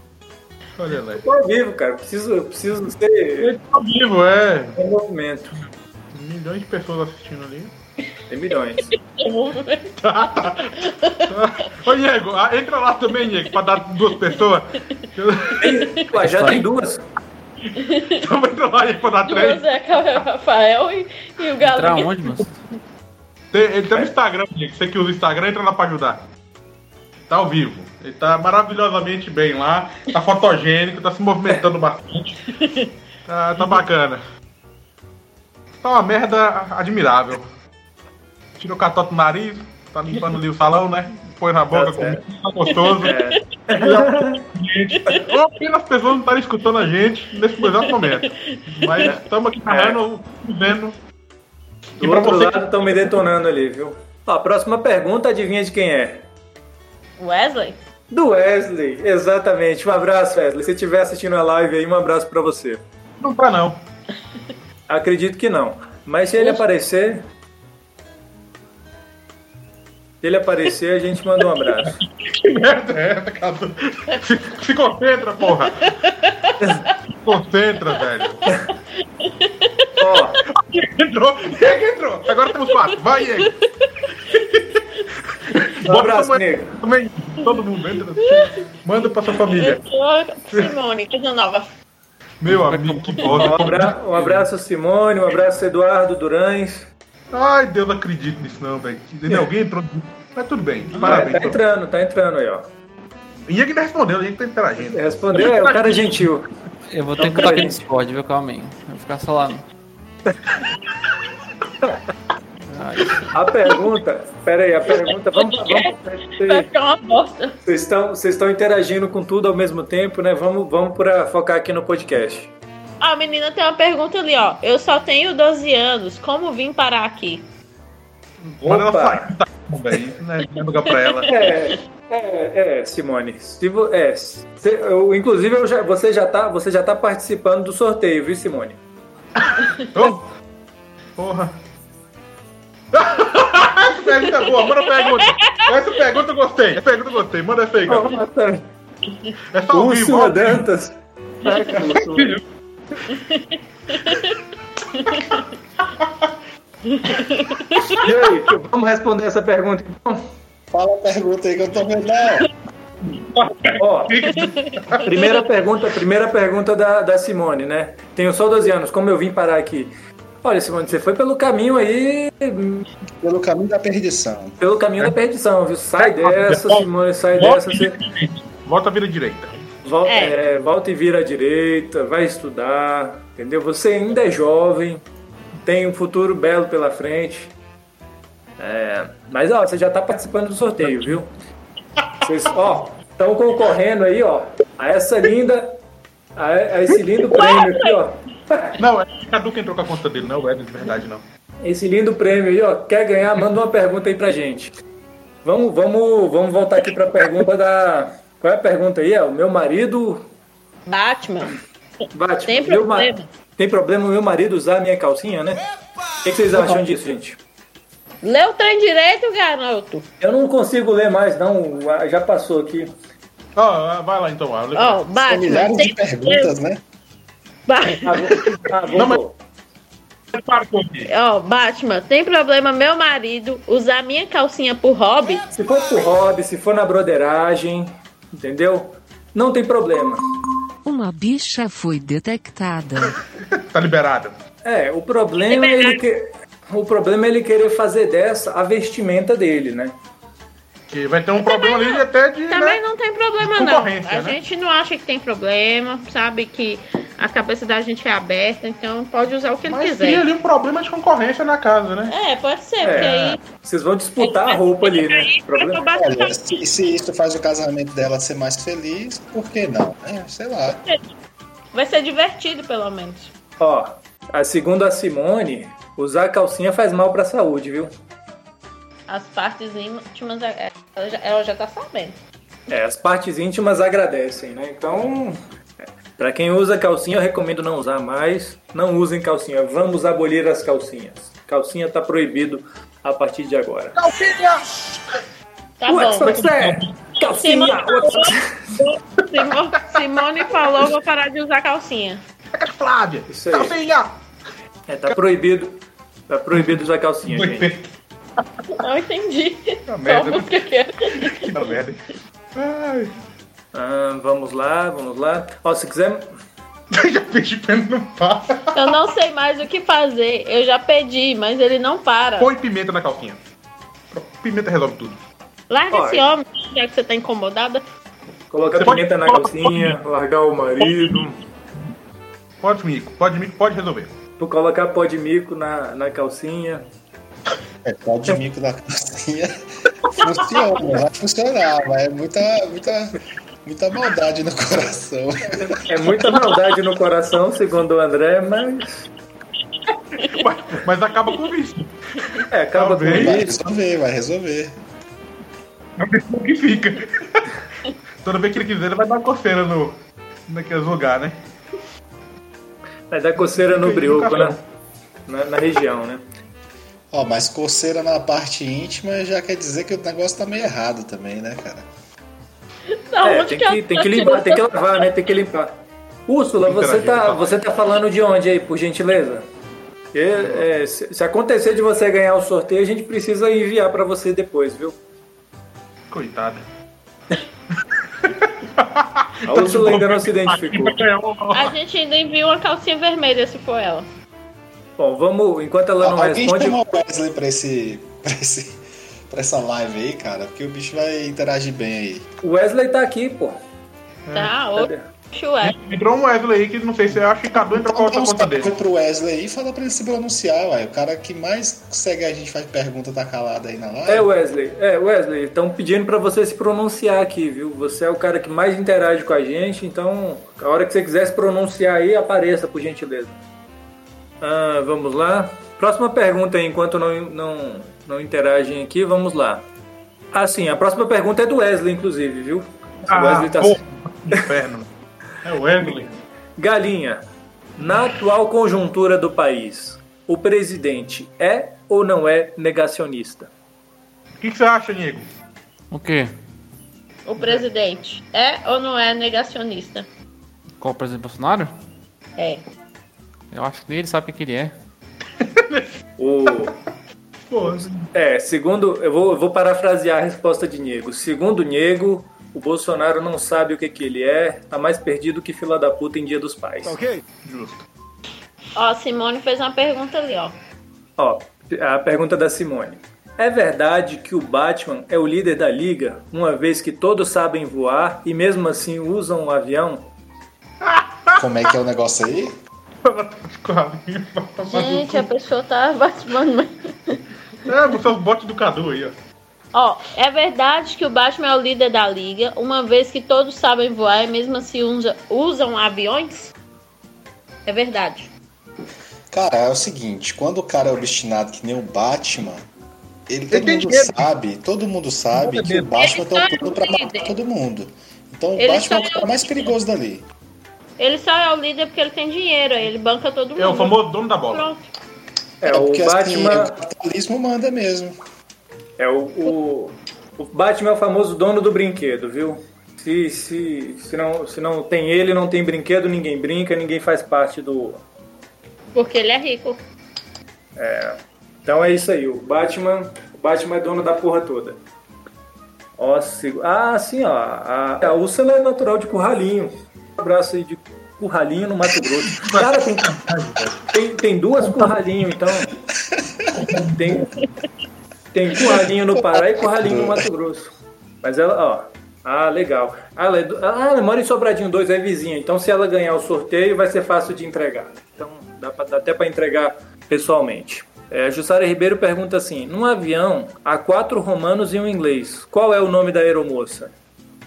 Olha lá. Tô ao vivo, cara. Preciso, eu preciso ser Ele tá vivo, é. em movimento. Milhões de pessoas assistindo ali. Tem milhões. Tá, tá. Ô, Diego, ah, entra lá também, Diego, pra dar duas pessoas. Ué, já tem duas. Então entra lá, Diego, pra dar três. Duas é o Rafael e, e o Entrar Galinha. onde, moço? Tem- ele tem um Instagram, gente. Você que usa o Instagram, entra lá pra ajudar. Tá ao vivo. Ele tá maravilhosamente bem lá. Tá fotogênico, tá se movimentando bastante. Tá, tá bacana. Tá uma merda admirável. Tirou o catota do nariz, tá limpando ali o salão, né? Põe na boca, Tá com tá gostoso. É, pena as pessoas não estarem escutando a gente nesse exato momento. Mas estamos aqui narrando, vendo. E do pra outro você lado estão me detonando ali, viu? Ó, a próxima pergunta, adivinha de quem é? Wesley? Do Wesley, exatamente. Um abraço, Wesley. Se estiver assistindo a live aí, um abraço pra você. não tá não. Acredito que não. Mas se ele aparecer. Se ele aparecer, a gente manda um abraço. Que merda é essa, cara? Se, se concentra, porra. Se concentra, velho. Ó, Entrou, quem é que entrou? Agora temos quatro. Vai, aí. Um abraço, nego. Também, todo mundo entra. Manda pra sua família. Simone, coisa nova. Meu amigo, que Um, bosta. abra- um abraço, Simone. Um abraço, Eduardo Durães. Ai, Deus, não acredito nisso não, velho. Entendeu? Alguém entrou. Mas tudo bem, É, parabéns. tá entrando, tá entrando aí, ó. E ele respondeu, a gente tá interagindo. Respondeu, é o cara gentil. Eu vou ter que entrar aqui no Discord, viu? Calma aí. Eu vou ficar só lá. A pergunta, pera aí, a pergunta, vamos, vamos Vai vocês- ficar uma bosta. vocês estão, vocês estão interagindo com tudo ao mesmo tempo, né? Vamos, vamos pra focar aqui no podcast. Ah, menina, tem uma pergunta ali, ó. Eu só tenho 12 anos. Como vim parar aqui? Manda ela Opa. sair, tá é é pra ela. É, é, é, Simone. Se vo, é, se- eu, inclusive, eu já, você, já tá, você já tá participando do sorteio, viu, Simone? Ô, Porra. Essa pergunta é boa, manda a pergunta. Essa pergunta eu gostei. Essa pergunta eu gostei. Manda essa aí, cara. É só vivo. Úrsula. Dantas. E aí, vamos responder essa pergunta então? Fala a pergunta aí que eu tô vendo. Ó, primeira pergunta, primeira pergunta da, da Simone, né? Tenho só 12 anos, como eu vim parar aqui? Olha, Simone, você foi pelo caminho aí, pelo caminho da perdição. pelo caminho da perdição, viu? Sai dessa, Simone, sai dessa. Você Volta a vira direita. volta, É. é, volta e vira à direita, vai estudar, entendeu? Você ainda é jovem, tem um futuro belo pela frente. É, mas ó, você já tá participando do sorteio, viu? Vocês, ó, estão concorrendo aí, ó, a essa linda, a, a esse lindo prêmio aqui, ó. Não, é o Cadu que entrou com a conta dele, não é o Ed de verdade, não. Esse lindo prêmio aí, ó. Quer ganhar? Manda uma pergunta aí pra gente. Vamos, vamos, vamos voltar aqui pra pergunta da. Qual é a pergunta aí? É o meu marido. Batman. Bate. Tem meu ma- problema. Tem problema o meu marido usar a minha calcinha, né? O que, que vocês acham disso, gente? Lê o trem direito, garoto. Eu não consigo ler mais, não. Já passou aqui. Ó, vai lá então. ó. Ó, São Batman. milhares Tem de perguntas, né? Não, voltou. Para com aqui. Ó, Batman, tem problema meu marido usar minha calcinha por hobby? Se for pro hobby, se for na broderagem, entendeu? Não tem problema. Uma bicha foi detectada. Tá liberado. É, o problema é ele que... o problema é ele querer fazer dessa a vestimenta dele, né? Que vai ter um problema ali até de. Também né? não tem problema, não. A né? gente não acha que tem problema, sabe que a cabeça da gente é aberta, então pode usar o que ele Mas quiser. tem ali um problema de concorrência na casa, né? É, pode ser, porque É, aí. vocês vão disputar a roupa ali, né? Problema- Olha, se, se isso faz o casamento dela ser mais feliz, por que não? É, sei lá. Vai ser divertido, pelo menos. Ó, a, segundo a Simone, usar calcinha faz mal pra saúde, viu? As partes íntimas, é- ela já, ela já tá sabendo. É, as partes íntimas agradecem, né? Então, é, pra quem usa calcinha, eu recomendo não usar mais. Não usem calcinha. Vamos abolir as calcinhas. Calcinha tá proibido a partir de agora. Tá What's bom. sir? Calcinha! what's up? Simo- Simone falou, vou parar de usar calcinha. Flávia! Isso aí. Calcinha! É, tá proibido. Tá proibido usar calcinha, Foi gente. feito. Não entendi. Tá merda. Como que é? Que da merda. Ai. Ah, vamos lá, vamos lá. Ó, se quiser, já pedi pra ele não para. Eu não sei mais o que fazer. Eu já pedi, mas ele não para. Põe pimenta na calcinha. Pimenta resolve tudo. Larga Olha. esse homem, já que você tá incomodada. Colocar Você pode- pimenta na calcinha, largar o marido. Pode, mico. Pode, mico, pode resolver. Tu colocar pó de mico na, na calcinha. É, pau de mico na calcinha. Funciona, vai funcionar, mas é muita, muita, muita maldade no coração. É muita maldade no coração, segundo o André, mas. Mas, mas acaba com o vício. É, acaba com Talvez. Vai isso. resolver, vai resolver. É o vício que fica. Toda vez que ele quiser, ele vai dar coceira no, naqueles lugares, né? Vai dar coceira no brioco, né? Na, na região, né? Ó, mas coceira na parte íntima já quer dizer que o negócio tá meio errado também, né, cara? Não, É, onde tem que, tem que limpar, tem que lavar, né? Tem que limpar. Úrsula, você tá, você tá falando de onde aí, por gentileza? É, é, se, se acontecer de você ganhar o sorteio, a gente precisa enviar pra você depois, viu? Coitada. A Úrsula ainda não se identificou. A gente ainda envia uma calcinha vermelha se for ela. Bom, vamos, enquanto ela não Alguém responde, chama o Wesley pra, esse, pra, esse, pra essa live aí, cara, porque o bicho vai interagir bem aí. o Wesley tá aqui, pô. Tá? Oxe, ué. Entrou um Wesley aí que não sei se acho que Cadu entrou com a outra conta dele. Pro Wesley aí e fala pra ele se pronunciar, ué. O cara que mais segue a gente faz pergunta tá calado aí na live. É, Wesley, é, Wesley, estão pedindo pra você se pronunciar aqui, viu? Você é o cara que mais interage com a gente, então, a hora que você quiser se pronunciar aí, apareça, por gentileza. Ah, vamos lá. Próxima pergunta aí, enquanto não, não, não interagem aqui, vamos lá. Ah, sim, a próxima pergunta é do Wesley, inclusive, viu? O Wesley tá... porra, que inferno. É o Wesley. Galinha, na atual conjuntura do país, o presidente é ou não é negacionista? O que, que você acha, Nego? O quê? O presidente é ou não é negacionista? Qual o presidente Bolsonaro? É. Eu acho que ele sabe o que ele é. O... Pô, É, segundo, eu vou, eu vou parafrasear a resposta de Nego. Segundo Nego, o Bolsonaro não sabe o que, que ele é, tá mais perdido que fila da puta em Dia dos Pais. justo. Ó, Simone fez uma pergunta ali, ó. Ó, a pergunta da Simone. É verdade que o Batman é o líder da liga, uma vez que todos sabem voar e mesmo assim usam um avião? Como é que é o negócio aí? Gente, a pessoa tá batendo. É, você é os botes do Cadu aí, ó. Ó, é verdade que o Batman é o líder da liga, uma vez que todos sabem voar e mesmo assim usa- usam aviões? É verdade. Cara, é o seguinte, quando o cara é obstinado que nem o Batman, ele, todo mundo sabe, todo mundo sabe que o Batman tem um plano pra matar todo mundo. Então o Ele Batman é o cara mais perigoso dali. Ele só é o líder porque ele tem dinheiro, aí ele banca todo mundo. É o famoso dono da bola. Pronto. É, o porque assim, Batman o capitalismo manda mesmo. é o, o, o Batman é o famoso dono do brinquedo, viu? Se, se, se, não, se não tem ele, não tem brinquedo, ninguém brinca, ninguém faz parte do, Porque ele é rico. Então é isso aí, o Batman, o Batman é dono da porra toda. Ó, se- ah, sim, ó. A, a Úrsula é natural de Curralinho. Um abraço aí de Curralinho no Mato Grosso. Cara, tem, tem, tem duas Curralinho, então. Tem, tem Curralinho no Pará e Curralinho no Mato Grosso. Mas ela, ó. Ah, legal. Ah, ela, é do- ah, ela mora em Sobradinho 2, é vizinha. Então, se ela ganhar o sorteio, vai ser fácil de entregar. Então, dá, pra- dá até para entregar pessoalmente. É, Jussara Ribeiro pergunta assim: Num avião, há quatro romanos e um inglês. Qual é o nome da aeromoça?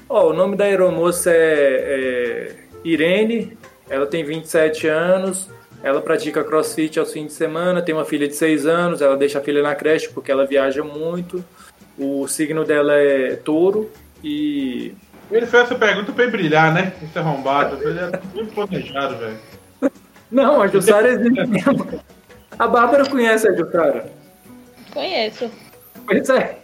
Ó, o nome da aeromoça é, é Irene, ela tem 27 anos, ela pratica crossfit aos fins de semana, tem uma filha de 6 anos, ela deixa a filha na creche porque ela viaja muito. O signo dela é touro e. Ele fez essa pergunta pra ele brilhar, né? Esse arrombado. Ele é tudo planejado, velho. Não, a Jussara existe mesmo. A Bárbara conhece a Jussara. Conheço. Pois é.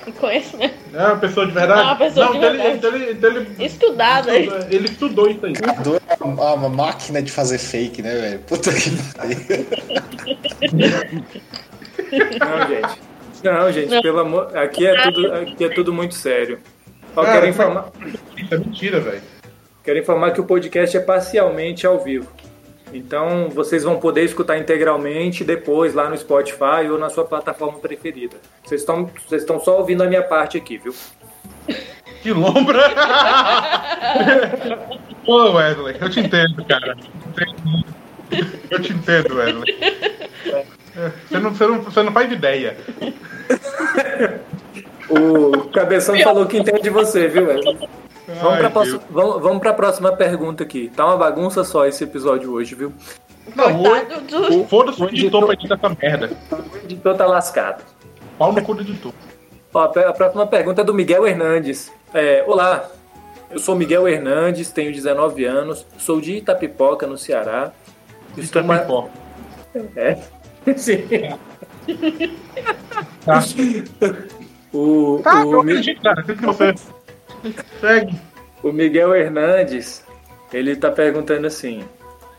Conheço mesmo. É uma pessoa de verdade? É uma pessoa não, de então ele, verdade. então ele, então ele, Estudada. hein? ele estudou isso aí. Cadu é uma, uma máquina de fazer fake, né, velho? Puta que pariu. Não, gente. Não, gente, Não. pelo amor. Aqui é tudo, aqui é tudo muito sério. Ó, Cara, quero informar. Isso é mentira, velho. Quero informar que o podcast é parcialmente ao vivo. Então vocês vão poder escutar integralmente depois lá no Spotify ou na sua plataforma preferida. Vocês estão vocês estão só ouvindo a minha parte aqui, viu? Que lombra! Ô, Wesley, eu te entendo, cara. Eu te entendo, Wesley. Você não, você não, você não faz ideia. O Cabeção falou que entende você, viu, Wesley? Vamos próxima, vamos, vamos pra próxima pergunta aqui. Tá uma bagunça só esse episódio hoje, viu? Não. Foda-se o editor pra editar essa merda. O editor tá lascado. Pau no cu do editor. Ó, a próxima pergunta é do Miguel Hernandes. É, Olá, eu sou Miguel Hernandes, tenho 19 anos, sou de Itapipoca, no Ceará. Estou ma- Pipó. É. Sim. Tá, O, tá o, acredito, cara. Você. Segue. o Miguel Hernandes, ele tá perguntando assim.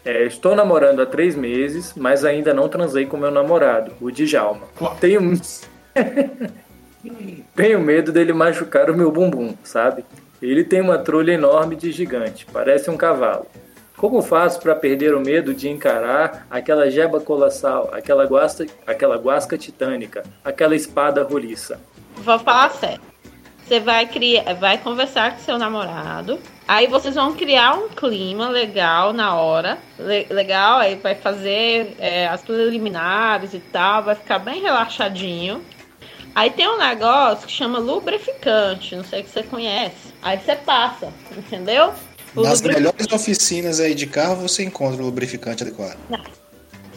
é, estou namorando há três meses, mas ainda não transei com meu namorado, o Djalma. Uau. Tenho... Tenho medo dele machucar o meu bumbum, sabe? Ele tem uma trolha enorme de gigante, parece um cavalo. Como faço para perder o medo de encarar aquela jeba colossal, aquela guasca, aquela guasca titânica, aquela espada roliça? Vou falar sério. Você vai criar, vai conversar com seu namorado. Aí vocês vão criar um clima legal na hora. Le- legal, aí vai fazer é, as preliminares e tal. Vai ficar bem relaxadinho. Aí tem um negócio que chama lubrificante. Não sei se você conhece. Aí você passa, entendeu? O Nas melhores oficinas aí de carro você encontra o lubrificante adequado.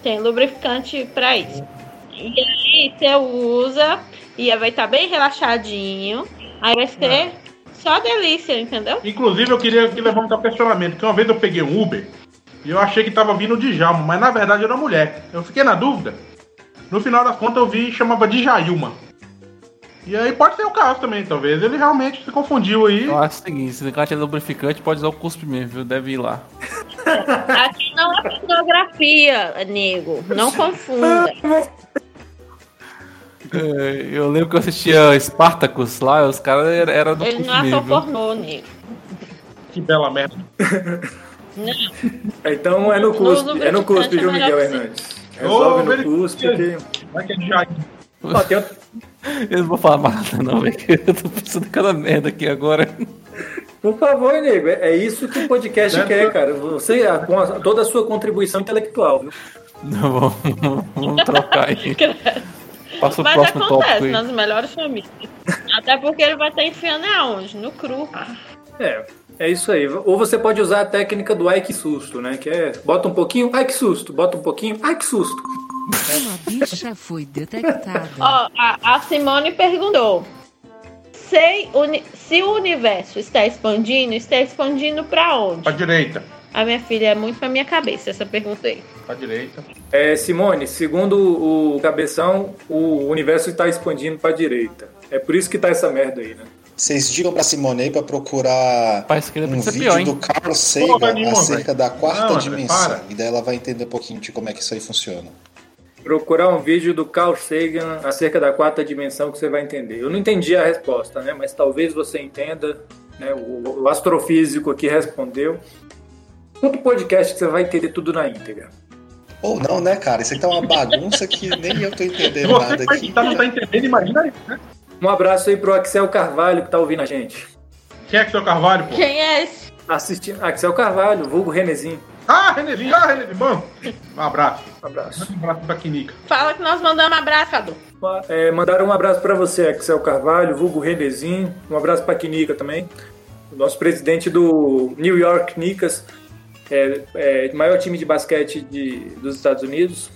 Tem lubrificante pra isso. E aí você usa e aí vai estar bem relaxadinho. Aí vai ser só delícia, entendeu? Inclusive, eu queria aqui levantar um questionamento. Que uma vez eu peguei um Uber e eu achei que tava vindo de Djalma, mas na verdade era mulher. Eu fiquei na dúvida. No final das contas, eu vi e chamava de Jailma. E aí pode ser o caso também, talvez. Ele realmente se confundiu aí. Eu acho o seguinte, se negócio é lubrificante, pode usar o cuspe mesmo, viu? Deve ir lá. Aqui não é pornografia, nego. Não confunda. É, Eu lembro que eu assistia Spartacus lá, os caras eram era do Ele não é mesmo. só viu? pornô, nego. Que bela merda. Então é no cuspe, é no cuspe, viu, Miguel Melhor que Hernandes? Resolve Ô, no cuspe que... Vai que é. Ó, tem outro- Eu não vou falar mais nada não, velho. que Eu tô pensando em cada merda aqui agora. Por favor, nego, é é isso que o podcast Deve quer, ser- cara. Você, com a- toda a sua contribuição intelectual, viu? Não, vamos, vamos trocar aí. Passa o Mas próximo acontece nas melhores famílias. Até porque ele vai estar enfiando aonde? No cru. É, é isso aí. Ou você pode usar a técnica do ai que susto, né? Que é bota um pouquinho, ai que susto, bota um pouquinho, ai que susto. Uma bicha foi detectada. Ó, a, a Simone perguntou. Sei uni- se o universo está expandindo, está expandindo pra onde? Pra direita. A minha filha é muito pra minha cabeça essa pergunta aí. Pra direita. É, Simone, segundo o Cabeção, o universo está expandindo para direita. É por isso que tá essa merda aí, né? Vocês digam pra Simone pra procurar Pra um vídeo pior, do Carl Sagan nenhuma, acerca velho. da quarta Não, dimensão. para. E daí ela vai entender um pouquinho de como é que isso aí funciona. Procurar um vídeo do Carl Sagan acerca da quarta dimensão que você vai entender. Eu não entendi a resposta, né? Mas talvez você entenda. Né? O, o astrofísico aqui respondeu. Outro podcast que você vai entender tudo na íntegra. Ou não, né, cara? Isso aí tá uma bagunça que nem eu tô entendendo você nada que aqui. tá, não tá entendendo, imagina aí, né? Um abraço aí pro Axel Carvalho que tá ouvindo a gente. Quem é que é o seu Carvalho, pô? Quem é esse? Assistindo. Axel Carvalho, vulgo Renezinho. Ah, Renezinho, ah, Renezinho, mano. Um abraço. Um abraço. Um abraço pra Quinica. Fala que nós mandamos um abraço, Cadu. É, mandaram um abraço para você, Axel Carvalho, vulgo Renezinho. Um abraço para Quinica também. O nosso presidente do New York Knicks, é, é, maior time de basquete de, dos Estados Unidos.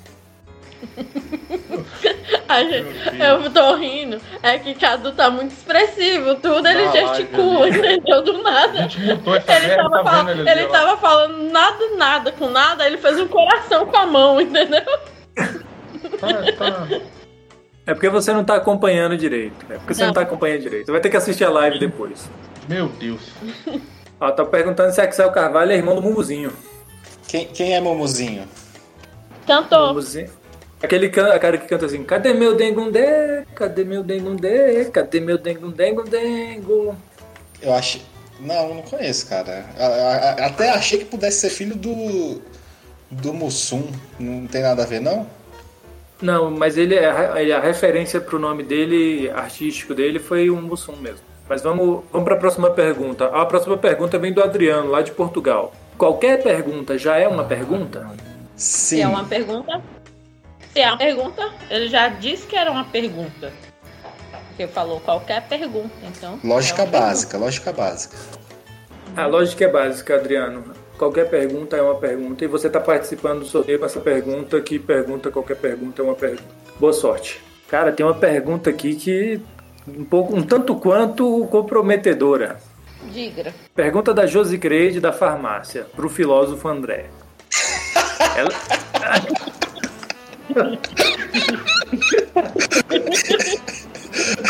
A gente- eu tô rindo. É que Cadu tá muito expressivo. Tudo ele Ah, gesticula, entendeu? Do nada. mutou Ele tava, tá fal- vendo, ele Elisiel? tava falando nada, nada com nada, aí ele fez um coração com a mão, entendeu? Tá, tá. É porque você não tá acompanhando direito. É porque você não, Não. tá acompanhando direito. Você vai ter que assistir a live depois. Meu Deus. Ó, tá perguntando se Axel Carvalho é irmão do Mumuzinho. Quem, quem é Momuzinho? Cantou. Mumuzinho. Aquele can, a cara que canta assim: Cadê meu dengundê? Cadê meu dengundê? Cadê meu dengundê? Eu acho. Não, não conheço, cara. Até achei que pudesse ser filho do. do Mussum. Não tem nada a ver, não? Não, mas ele é a, ele- a referência pro nome dele, artístico dele, foi um Mussum mesmo. Mas vamos, vamos para a próxima pergunta. A próxima pergunta vem do Adriano, lá de Portugal. Qualquer pergunta já é uma pergunta? Sim. Se é uma pergunta. Se é uma pergunta, ele já disse que era uma pergunta. Porque falou qualquer pergunta, então. Lógica é uma pergunta. básica, lógica básica. A lógica é básica, Adriano. Qualquer pergunta é uma pergunta e você está participando do sorteio com essa pergunta que pergunta qualquer pergunta é uma pergunta. Boa sorte. Cara, tem uma pergunta aqui que um pouco, um tanto quanto comprometedora. Diga. Pergunta da Josi Creide da farmácia para o filósofo André. Ela...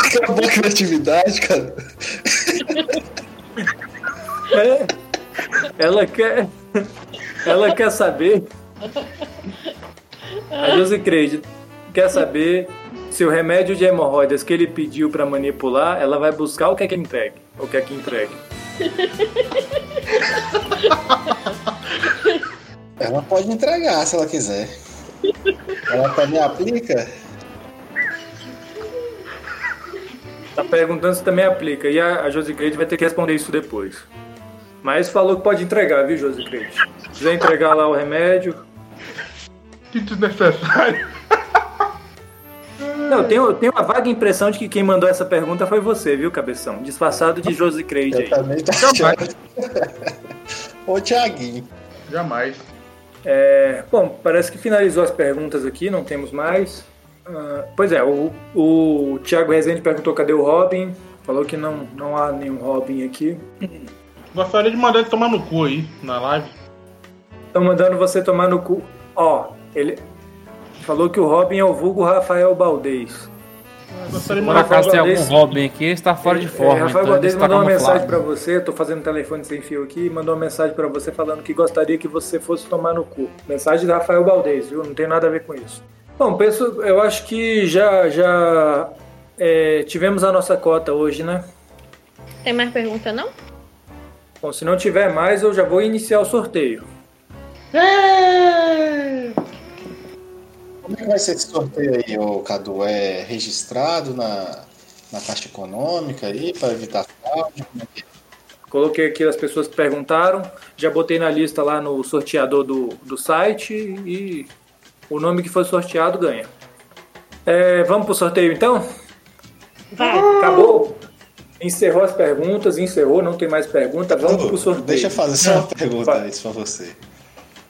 Acabou a criatividade, cara. É, ela quer, ela quer saber. A Josi Creide quer saber se o remédio de hemorroidas que ele pediu para manipular, ela vai buscar o que é que entregue, o que é que entregue. Ela pode entregar se ela quiser. Ela também aplica? Tá perguntando se também aplica e a, a Josi Creide vai ter que responder isso depois. Mas falou que pode entregar, viu, Josi Creide? Se quiser entregar lá o remédio, Que desnecessário. Não, eu tenho, eu tenho uma vaga impressão de que quem mandou essa pergunta foi você, viu, Cabeção? Disfarçado de Josi Creide Eu aí. também tô achando. Ô, Tiaguinho. Jamais. É, bom, parece que finalizou as perguntas aqui, não temos mais. Ah, pois é, o, o Thiago Rezende perguntou cadê o Robin. Falou que não, não há nenhum Robin aqui. Gostaria de mandar ele tomar no cu aí, na live. Estão mandando você tomar no cu. Ó, ele falou que o Robin é o vulgo Rafael Baldez. De Por acaso tem algum Valdez- Robin aqui, ele está fora de É, forma. Rafael então Baldez mandou uma mensagem pra você, tô fazendo telefone sem fio aqui, e mandou uma mensagem pra você falando que gostaria que você fosse tomar no cu. Mensagem da Rafael Baldez, viu? Não tem nada a ver com isso. Bom, penso, eu acho que já, já é, tivemos a nossa cota hoje, né? Tem mais pergunta, não? Bom, se não tiver mais, eu já vou iniciar o sorteio. Como é que vai ser esse sorteio aí, ô Cadu? É registrado na, na Caixa Econômica aí, para evitar fraude? Como é que é? Coloquei aqui as pessoas que perguntaram, já botei na lista lá no sorteador do, do site e o nome que foi sorteado ganha. É, vamos pro sorteio então? Vai. Acabou. Encerrou as perguntas, encerrou, não tem mais pergunta. Vamos Cadu, pro sorteio. Deixa eu fazer só uma pergunta isso pra você.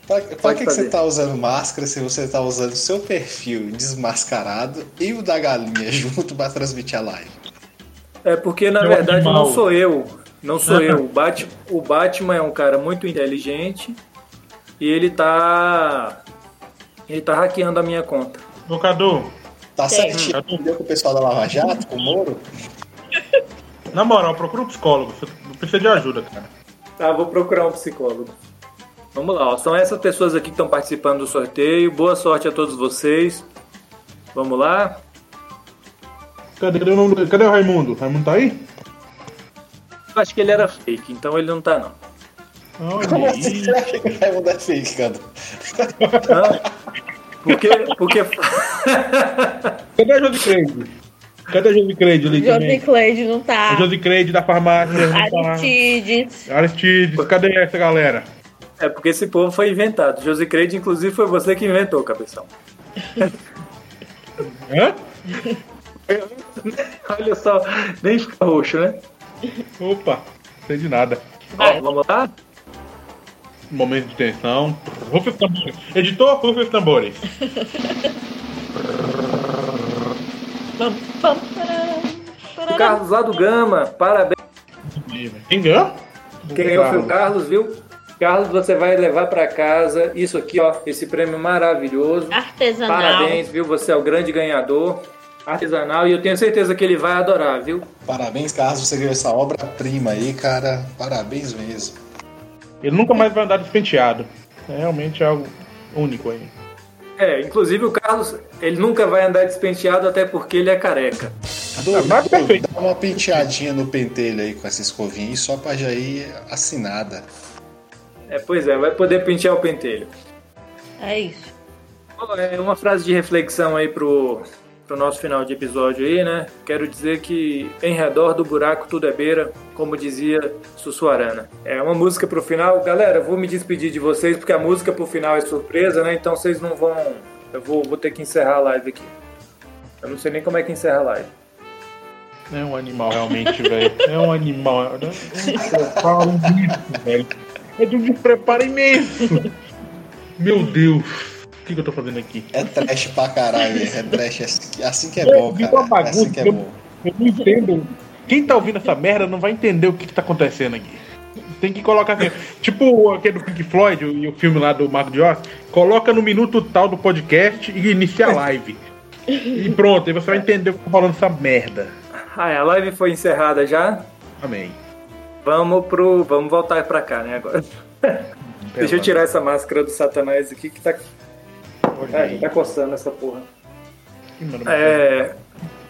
Pra, pra que, que você tá usando máscara se você tá usando o seu perfil desmascarado e o da galinha junto pra transmitir a live? É porque na Meu verdade animal. não sou eu. Não sou eu. O, Bat, o Batman é um cara muito inteligente e ele tá. Ele tá hackeando a minha conta. Ô, Cadu, Tá certinho? Entendeu com o pessoal da Lava Jato, com o Moro? na moral, procura um psicólogo. Você precisa de ajuda, cara. Tá, vou procurar um psicólogo. Vamos lá, ó. são essas pessoas aqui que estão participando do sorteio. Boa sorte a todos vocês. Vamos lá. Cadê, cadê o, nome do- cadê o Raimundo? Raimundo tá aí? Eu acho que ele era fake, então ele não tá não. Como Olha assim aí. você acha que vai mudar fake, Cadu? Hã? Porque, porque Cadê a Josi Creide? Cadê a Josi Creide ali Josi também? Cleide não tá. A Josi Creide da farmácia. não tá. Aristides. Aristides, cadê essa galera? É porque esse povo foi inventado. Josi Creide, inclusive, foi você que inventou, cabeção. Hã? Olha só, nem fica roxo, né? Opa, não sei de nada. Ó, vamos lá? Momento de tensão. Rufe os tambores. Editor, rufe os tambores. O. Carlos lá do Gama, parabéns. Quem ganhou? Quem ganhou foi o Carlos, viu? Carlos, você vai levar pra casa isso aqui, ó, esse prêmio maravilhoso. Artesanal. Parabéns, viu? Você é o grande ganhador. Artesanal, e eu tenho certeza que ele vai adorar, viu? Parabéns, Carlos, você ganhou essa obra-prima aí, cara. Parabéns mesmo. Ele nunca mais vai andar despenteado. É realmente algo único aí. É, inclusive o Carlos, ele nunca vai andar despenteado até porque ele é careca. Do, mas perfeito. dá uma penteadinha no pentelho aí com essa escovinha aí, só pra já ir assinada. É, pois é, vai poder pentear o pentelho. É isso. Bom, É uma frase de reflexão aí pro, pro nosso final de episódio aí, né? Quero dizer que em redor do buraco tudo é beira, como dizia Sussuarana. É uma música pro final. Galera, eu vou me despedir de vocês porque a música pro final é surpresa, né? Então vocês não vão. Eu vou, vou ter que encerrar a live aqui. Eu não sei nem como é que encerra a live. É um animal, realmente, velho. É um animal. É um despreparo imenso, velho. É de um despreparo imenso. Meu Deus. O que, que eu tô fazendo aqui? É trash pra caralho, é trash assim, assim que é bom, Virou uma cara. É assim bagunça. que é eu, bom. eu não entendo. Quem tá ouvindo essa merda não vai entender o que, que tá acontecendo aqui. Tem que colocar assim. tipo aquele do Pink Floyd e o filme lá do Marco de Oz. Coloca no minuto tal do podcast e inicia a live. E pronto, aí você vai entender o que eu tô falando essa merda. Ah, é, a live foi encerrada já. Amém. Vamos pro. Vamos voltar pra cá, né? Agora. Deixa eu tirar essa máscara do Satanás aqui que tá. Olha É, tá coçando essa porra. É.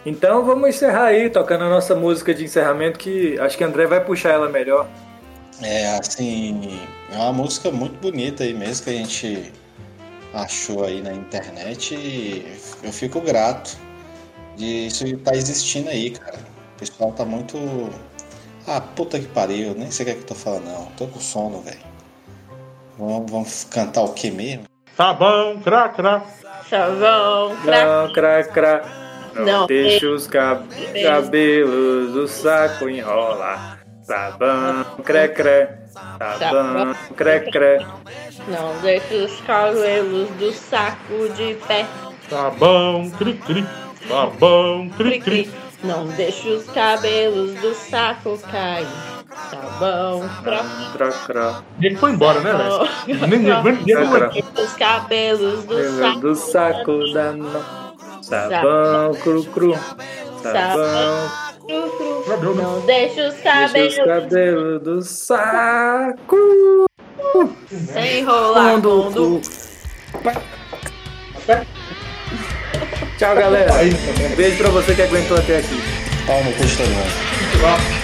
Então vamos encerrar aí, tocando a nossa música de encerramento, que acho que André vai puxar ela melhor. É, assim, é uma música muito bonita aí mesmo que a gente achou aí na internet e eu fico grato de isso estar existindo aí, cara. O pessoal tá muito. Ah, puta que pariu, nem sei o que é que eu tô falando, não. Tô com sono, velho. Vamos, vamos cantar o que mesmo? Sabão, crá, crá. Chavão, crack. Não, cra, cra. Não, Não, deixa os cab- cabelos do saco enrolar. Sabão, cre, cre. Sabão, cre, cre. Não deixa os cabelos do saco de pé. Sabão, cri, cri. Sabão, cri, Cri, cri. cri. Não deixa os cabelos do saco cair. Sabão, croc. Cra, cra. Ele foi embora, né, cra. Os cabelos do saco. Do saco da mão. Sabão, cru, cru. Sabão, Cru, cru. Não deixa os deixa os cabelos cabelos do saco. sem enrolar Fundo, fundo. Tchau, galera. Beijo pra você que aguentou até aqui. Pau no cu de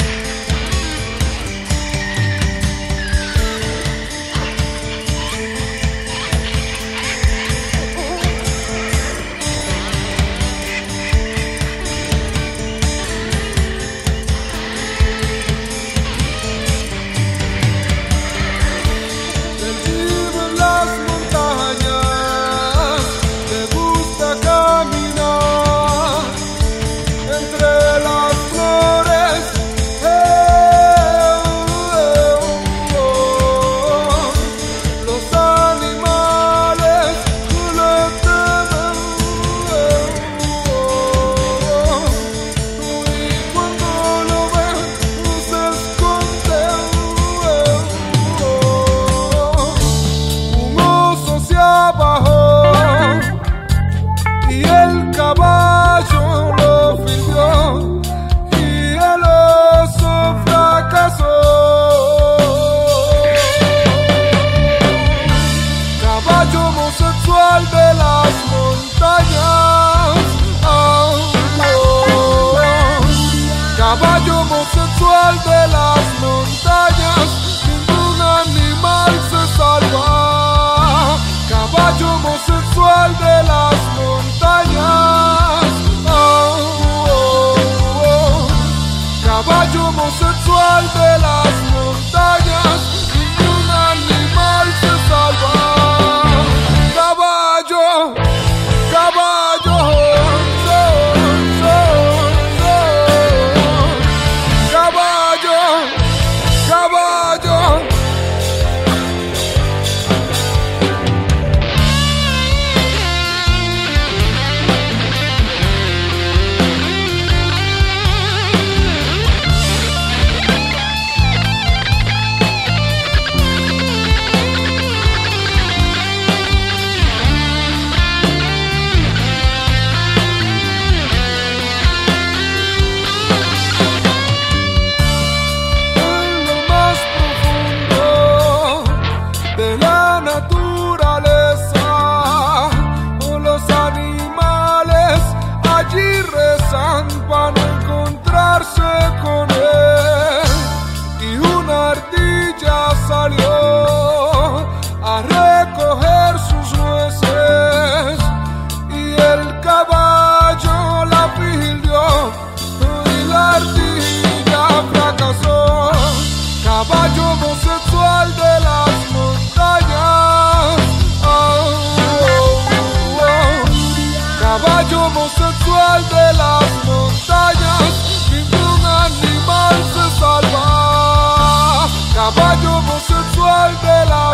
homosexual de las montañas, ningún animal se salva. Caballo homosexual de montañas.